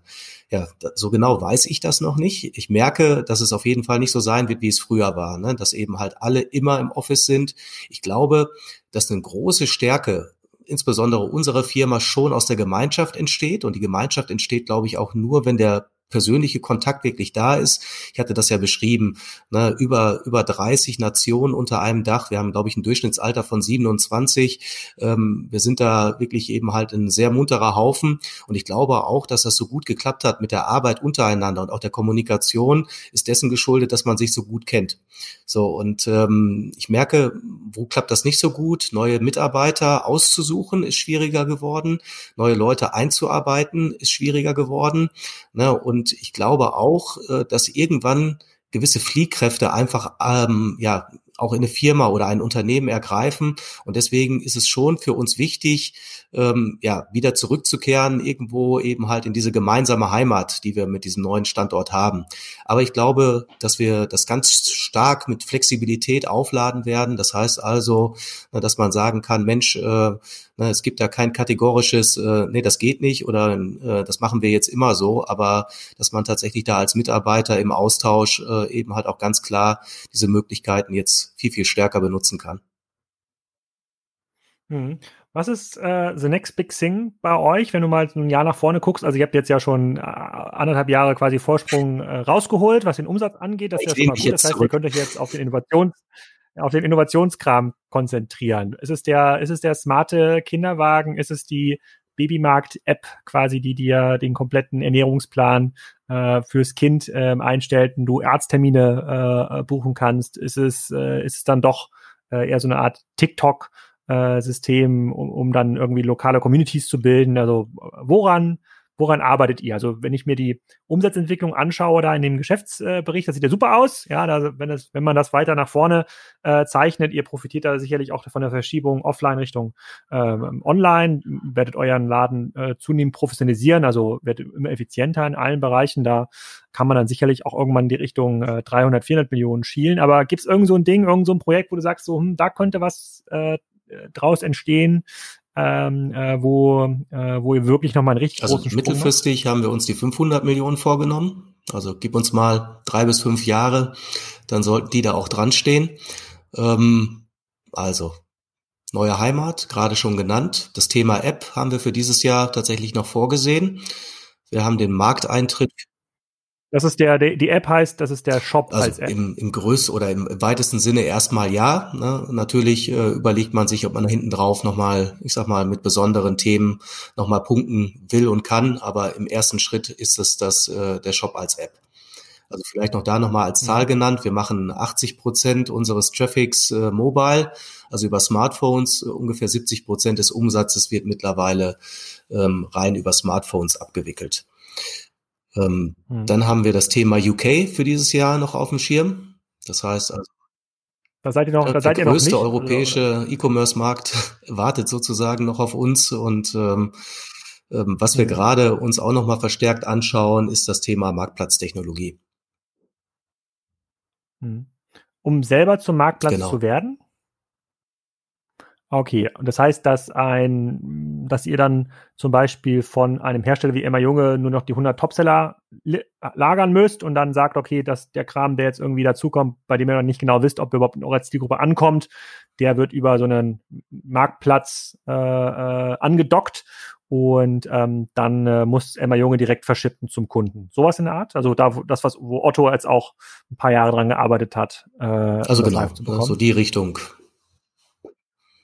Ja, so genau weiß ich das noch nicht. Ich merke, dass es auf jeden Fall nicht so sein wird, wie es früher war, ne? dass eben halt alle immer im Office sind. Ich glaube, dass eine große Stärke insbesondere unsere Firma schon aus der Gemeinschaft entsteht. Und die Gemeinschaft entsteht, glaube ich, auch nur, wenn der persönliche Kontakt wirklich da ist. Ich hatte das ja beschrieben, ne, über, über 30 Nationen unter einem Dach. Wir haben, glaube ich, ein Durchschnittsalter von 27. Ähm, wir sind da wirklich eben halt ein sehr munterer Haufen. Und ich glaube auch, dass das so gut geklappt hat mit der Arbeit untereinander und auch der Kommunikation ist dessen geschuldet, dass man sich so gut kennt. So, und ähm, ich merke, wo klappt das nicht so gut? Neue Mitarbeiter auszusuchen ist schwieriger geworden. Neue Leute einzuarbeiten ist schwieriger geworden. Ne? Und und ich glaube auch, äh, dass irgendwann gewisse Fliehkräfte einfach ähm, ja auch in eine Firma oder ein Unternehmen ergreifen. Und deswegen ist es schon für uns wichtig, ähm, ja, wieder zurückzukehren, irgendwo eben halt in diese gemeinsame Heimat, die wir mit diesem neuen Standort haben. Aber ich glaube, dass wir das ganz stark mit Flexibilität aufladen werden. Das heißt also, dass man sagen kann, Mensch, äh, es gibt da kein kategorisches, äh, nee, das geht nicht oder äh, das machen wir jetzt immer so, aber dass man tatsächlich da als Mitarbeiter im Austausch äh, eben halt auch ganz klar diese Möglichkeiten jetzt viel, viel stärker benutzen kann. Mhm. Was ist äh, the next big thing bei euch, wenn du mal ein Jahr nach vorne guckst? Also ihr habt jetzt ja schon äh, anderthalb Jahre quasi Vorsprung äh, rausgeholt, was den Umsatz angeht. Das ist ja schon mal gut. Das heißt, zurück. ihr könnt euch jetzt auf den Innovations auf den Innovationskram konzentrieren. Ist es der, ist es der smarte Kinderwagen? Ist es die Babymarkt-App quasi, die dir den kompletten Ernährungsplan äh, fürs Kind äh, einstellt und du Arzttermine äh, buchen kannst? Ist es, äh, ist es dann doch äh, eher so eine Art TikTok? äh, System, um, um dann irgendwie lokale Communities zu bilden. Also woran woran arbeitet ihr? Also wenn ich mir die Umsatzentwicklung anschaue da in dem Geschäftsbericht, das sieht ja super aus. Ja, da, wenn, es, wenn man das weiter nach vorne äh, zeichnet, ihr profitiert da sicherlich auch von der Verschiebung offline Richtung ähm, online, werdet euren Laden äh, zunehmend professionalisieren, also werdet immer effizienter in allen Bereichen. Da kann man dann sicherlich auch irgendwann in die Richtung äh, 300, 400 Millionen schielen. Aber gibt es irgend so ein Ding, irgend so ein Projekt, wo du sagst, so, hm, da könnte was äh, draus entstehen, ähm, äh, wo, äh, wo ihr wirklich nochmal einen richtig also großen Sprung mittelfristig haben wir uns die 500 Millionen vorgenommen. Also gib uns mal drei bis fünf Jahre, dann sollten die da auch dran stehen. Ähm, also neue Heimat, gerade schon genannt. Das Thema App haben wir für dieses Jahr tatsächlich noch vorgesehen. Wir haben den Markteintritt das ist der, die App heißt, das ist der Shop also als App. Im, im größten oder im weitesten Sinne erstmal ja. Ne? Natürlich äh, überlegt man sich, ob man hinten drauf nochmal, ich sag mal, mit besonderen Themen nochmal punkten will und kann. Aber im ersten Schritt ist es das, äh, der Shop als App. Also vielleicht noch da nochmal als Zahl genannt. Wir machen 80 Prozent unseres Traffics äh, mobile, also über Smartphones. Ungefähr 70 Prozent des Umsatzes wird mittlerweile ähm, rein über Smartphones abgewickelt. Ähm, hm. Dann haben wir das Thema UK für dieses Jahr noch auf dem Schirm. Das heißt also, da seid ihr noch, da seid ihr noch nicht. Der größte europäische E-Commerce-Markt wartet sozusagen noch auf uns und ähm, ähm, was wir hm. gerade uns auch noch mal verstärkt anschauen, ist das Thema Marktplatztechnologie. Hm. Um selber zum Marktplatz genau. zu werden? Okay, und das heißt, dass ein, dass ihr dann zum Beispiel von einem Hersteller wie Emma Junge nur noch die 100 Topseller lagern müsst und dann sagt, okay, dass der Kram, der jetzt irgendwie dazukommt, bei dem ihr noch nicht genau wisst, ob er überhaupt in eurer Zielgruppe ankommt, der wird über so einen Marktplatz äh, äh, angedockt und ähm, dann äh, muss Emma Junge direkt verschippen zum Kunden. Sowas in der Art? Also da, das, was wo Otto jetzt auch ein paar Jahre dran gearbeitet hat. Äh, also genau, so die Richtung.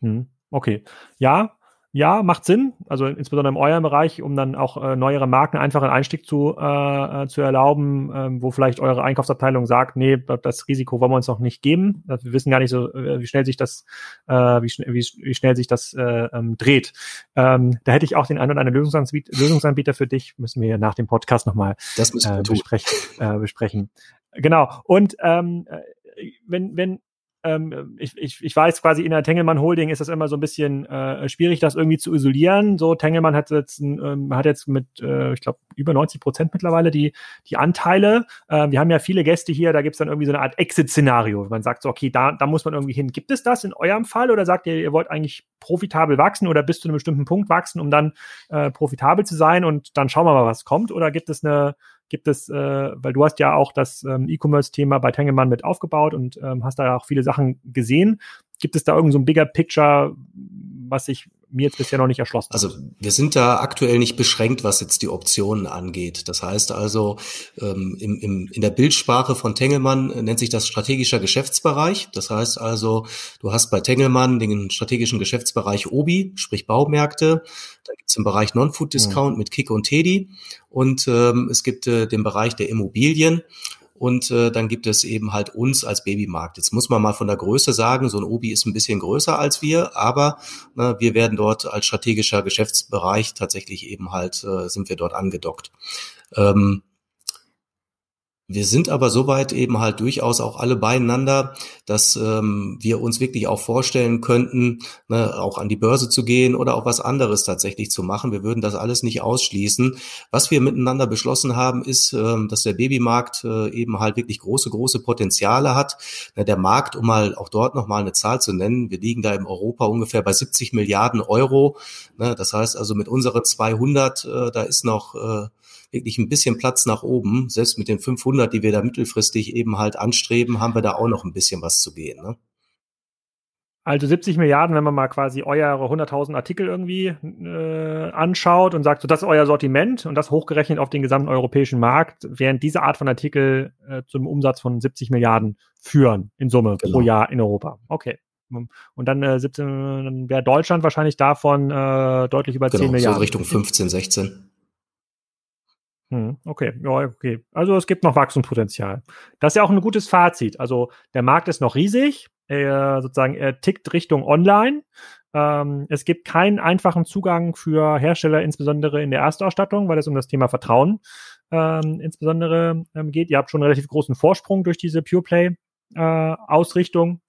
Hm, okay. Ja, ja, macht Sinn. Also insbesondere in eurem Bereich, um dann auch äh, neuere Marken einfach einen Einstieg zu, äh, zu erlauben, ähm, wo vielleicht eure Einkaufsabteilung sagt, nee, das Risiko wollen wir uns noch nicht geben. Wir wissen gar nicht so, äh, wie schnell sich das, äh, wie, schn wie, wie schnell sich das äh, ähm, dreht. Ähm, da hätte ich auch den einen oder anderen Lösungsanbieter, Lösungsanbieter für dich. Müssen wir nach dem Podcast nochmal äh, besprechen, äh, besprechen. Genau. Und ähm, äh, wenn, wenn ähm, ich, ich, ich weiß quasi in der Tengelmann Holding ist das immer so ein bisschen äh, schwierig, das irgendwie zu isolieren. So Tengelmann hat jetzt, ähm, hat jetzt mit, äh, ich glaube, über 90 Prozent mittlerweile die, die Anteile. Äh, wir haben ja viele Gäste hier, da gibt es dann irgendwie so eine Art Exit-Szenario. Man sagt so, okay, da, da muss man irgendwie hin. Gibt es das in eurem Fall oder sagt ihr, ihr wollt eigentlich profitabel wachsen oder bis zu einem bestimmten Punkt wachsen, um dann äh, profitabel zu sein und dann schauen wir mal, was kommt? Oder gibt es eine gibt es, äh, weil du hast ja auch das ähm, E-Commerce-Thema bei Tengelmann mit aufgebaut und ähm, hast da auch viele Sachen gesehen. Gibt es da irgend so ein bigger Picture, was sich mir jetzt bisher noch nicht erschlossen Also wir sind da aktuell nicht beschränkt, was jetzt die Optionen angeht. Das heißt also, ähm, im, im, in der Bildsprache von Tengelmann nennt sich das strategischer Geschäftsbereich. Das heißt also, du hast bei Tengelmann den strategischen Geschäftsbereich OBI, sprich Baumärkte. Da gibt es den Bereich Non-Food-Discount mhm. mit Kick und Teddy. Und ähm, es gibt äh, den Bereich der Immobilien. Und äh, dann gibt es eben halt uns als Babymarkt. Jetzt muss man mal von der Größe sagen, so ein Obi ist ein bisschen größer als wir, aber ne, wir werden dort als strategischer Geschäftsbereich tatsächlich eben halt, äh, sind wir dort angedockt. Ähm, wir sind aber soweit eben halt durchaus auch alle beieinander, dass ähm, wir uns wirklich auch vorstellen könnten, ne, auch an die Börse zu gehen oder auch was anderes tatsächlich zu machen. Wir würden das alles nicht ausschließen. Was wir miteinander beschlossen haben, ist, ähm, dass der Babymarkt äh, eben halt wirklich große, große Potenziale hat. Na, der Markt, um mal auch dort nochmal eine Zahl zu nennen, wir liegen da in Europa ungefähr bei 70 Milliarden Euro. Ne, das heißt also mit unseren 200, äh, da ist noch äh, wirklich ein bisschen Platz nach oben. Selbst mit den 500, die wir da mittelfristig eben halt anstreben, haben wir da auch noch ein bisschen was zu gehen. Ne? Also 70 Milliarden, wenn man mal quasi eure 100.000 Artikel irgendwie äh, anschaut und sagt, so das ist euer Sortiment und das hochgerechnet auf den gesamten europäischen Markt, während diese Art von Artikel äh, zum Umsatz von 70 Milliarden führen in Summe genau. pro Jahr in Europa. Okay. Und dann, äh, 17, dann wäre Deutschland wahrscheinlich davon äh, deutlich über genau, 10 Milliarden. So Richtung 15, 16. Hm, okay, ja, okay. Also es gibt noch Wachstumspotenzial. Das ist ja auch ein gutes Fazit. Also der Markt ist noch riesig, er, sozusagen, er tickt Richtung Online. Ähm, es gibt keinen einfachen Zugang für Hersteller, insbesondere in der Erstausstattung, weil es um das Thema Vertrauen ähm, insbesondere ähm, geht. Ihr habt schon einen relativ großen Vorsprung durch diese Pure Play äh, Ausrichtung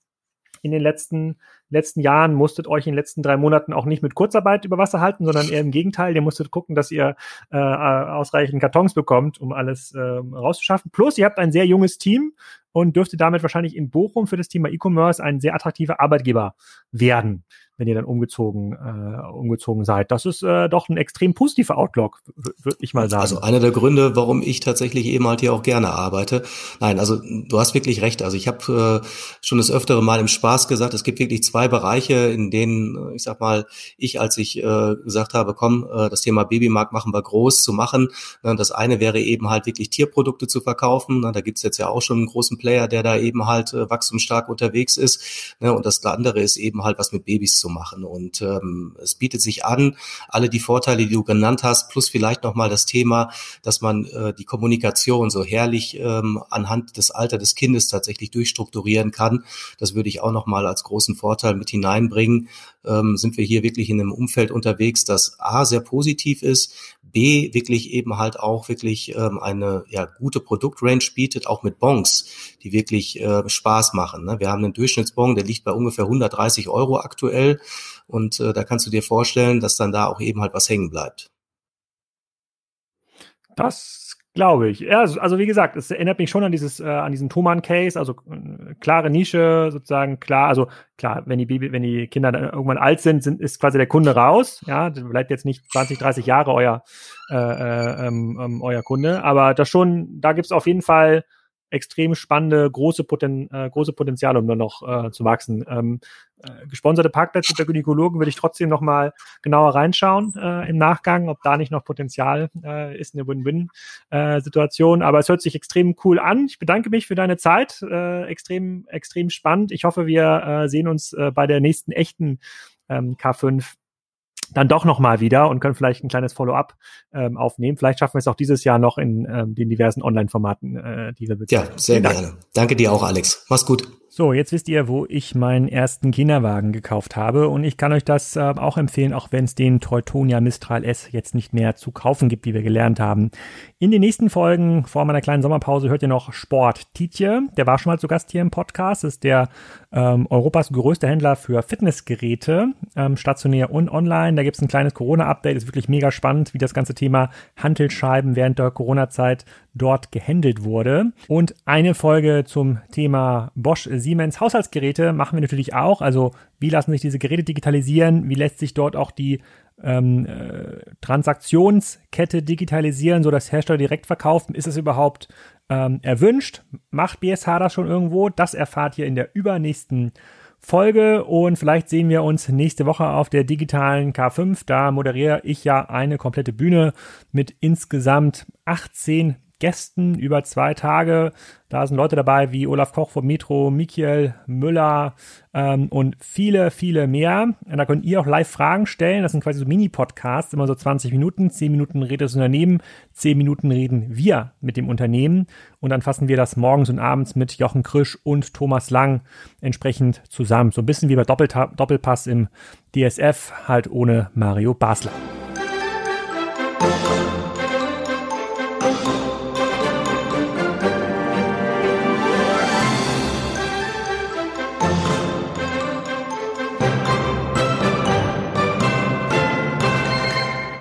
in den letzten letzten Jahren musstet euch in den letzten drei Monaten auch nicht mit Kurzarbeit über Wasser halten, sondern eher im Gegenteil, ihr musstet gucken, dass ihr äh, ausreichend Kartons bekommt, um alles äh, rauszuschaffen. Plus, ihr habt ein sehr junges Team und dürfte damit wahrscheinlich in Bochum für das Thema E-Commerce ein sehr attraktiver Arbeitgeber werden wenn ihr dann umgezogen, äh, umgezogen seid. Das ist äh, doch ein extrem positiver Outlook, würde ich mal sagen. Also einer der Gründe, warum ich tatsächlich eben halt hier auch gerne arbeite. Nein, also du hast wirklich recht. Also ich habe äh, schon das öftere Mal im Spaß gesagt, es gibt wirklich zwei Bereiche, in denen, äh, ich sag mal, ich, als ich äh, gesagt habe, komm, äh, das Thema Babymarkt machen wir groß zu machen. Ne, das eine wäre eben halt wirklich Tierprodukte zu verkaufen. Ne, da gibt's jetzt ja auch schon einen großen Player, der da eben halt äh, wachstumsstark unterwegs ist. Ne, und das andere ist eben halt was mit Babys zu machen. Und ähm, es bietet sich an, alle die Vorteile, die du genannt hast, plus vielleicht nochmal das Thema, dass man äh, die Kommunikation so herrlich ähm, anhand des Alters des Kindes tatsächlich durchstrukturieren kann. Das würde ich auch nochmal als großen Vorteil mit hineinbringen. Ähm, sind wir hier wirklich in einem Umfeld unterwegs, das A sehr positiv ist, B wirklich eben halt auch wirklich ähm, eine ja, gute Produktrange bietet, auch mit Bons, die wirklich äh, Spaß machen. Ne? Wir haben einen Durchschnittsbon, der liegt bei ungefähr 130 Euro aktuell und äh, da kannst du dir vorstellen, dass dann da auch eben halt was hängen bleibt. Das Glaube ich. Ja, also, also wie gesagt, es erinnert mich schon an dieses, äh, an diesen Thoman-Case, also äh, klare Nische, sozusagen klar, also klar, wenn die Baby, wenn die Kinder dann irgendwann alt sind, sind ist quasi der Kunde raus, ja, bleibt jetzt nicht 20, 30 Jahre euer, äh, äh, ähm, ähm, euer Kunde, aber das schon, da gibt's auf jeden Fall extrem spannende, große, Poten äh, große Potenziale, um da noch äh, zu wachsen. Ähm, äh, gesponserte Parkplätze der Gynäkologen würde ich trotzdem noch mal genauer reinschauen äh, im Nachgang, ob da nicht noch Potenzial äh, ist, eine Win-Win-Situation. Äh, Aber es hört sich extrem cool an. Ich bedanke mich für deine Zeit. Äh, extrem, extrem spannend. Ich hoffe, wir äh, sehen uns äh, bei der nächsten echten ähm, K5 dann doch nochmal wieder und können vielleicht ein kleines Follow-up ähm, aufnehmen. Vielleicht schaffen wir es auch dieses Jahr noch in ähm, den diversen Online-Formaten, äh, die wir bezahlen. Ja, sehr gerne. Danke dir auch, Alex. Mach's gut. So, jetzt wisst ihr, wo ich meinen ersten Kinderwagen gekauft habe und ich kann euch das äh, auch empfehlen, auch wenn es den Teutonia Mistral S jetzt nicht mehr zu kaufen gibt, wie wir gelernt haben. In den nächsten Folgen vor meiner kleinen Sommerpause hört ihr noch Sport Tietje, der war schon mal zu Gast hier im Podcast, ist der ähm, Europas größte Händler für Fitnessgeräte, ähm, stationär und online. Da gibt es ein kleines Corona-Update, ist wirklich mega spannend, wie das ganze Thema Hantelscheiben während der Corona-Zeit dort gehandelt wurde. Und eine Folge zum Thema Bosch Siemens Haushaltsgeräte machen wir natürlich auch. Also wie lassen sich diese Geräte digitalisieren? Wie lässt sich dort auch die ähm, äh, Transaktionskette digitalisieren, so dass Hersteller direkt verkaufen? Ist es überhaupt ähm, erwünscht? Macht BSH das schon irgendwo? Das erfahrt ihr in der übernächsten Folge und vielleicht sehen wir uns nächste Woche auf der digitalen K5. Da moderiere ich ja eine komplette Bühne mit insgesamt 18 Gästen über zwei Tage. Da sind Leute dabei wie Olaf Koch vom Metro, Michael Müller ähm, und viele, viele mehr. Und da könnt ihr auch live Fragen stellen. Das sind quasi so Mini-Podcasts, immer so 20 Minuten. 10 Minuten redet das Unternehmen, 10 Minuten reden wir mit dem Unternehmen. Und dann fassen wir das morgens und abends mit Jochen Krisch und Thomas Lang entsprechend zusammen. So ein bisschen wie bei Doppelta Doppelpass im DSF, halt ohne Mario Basler.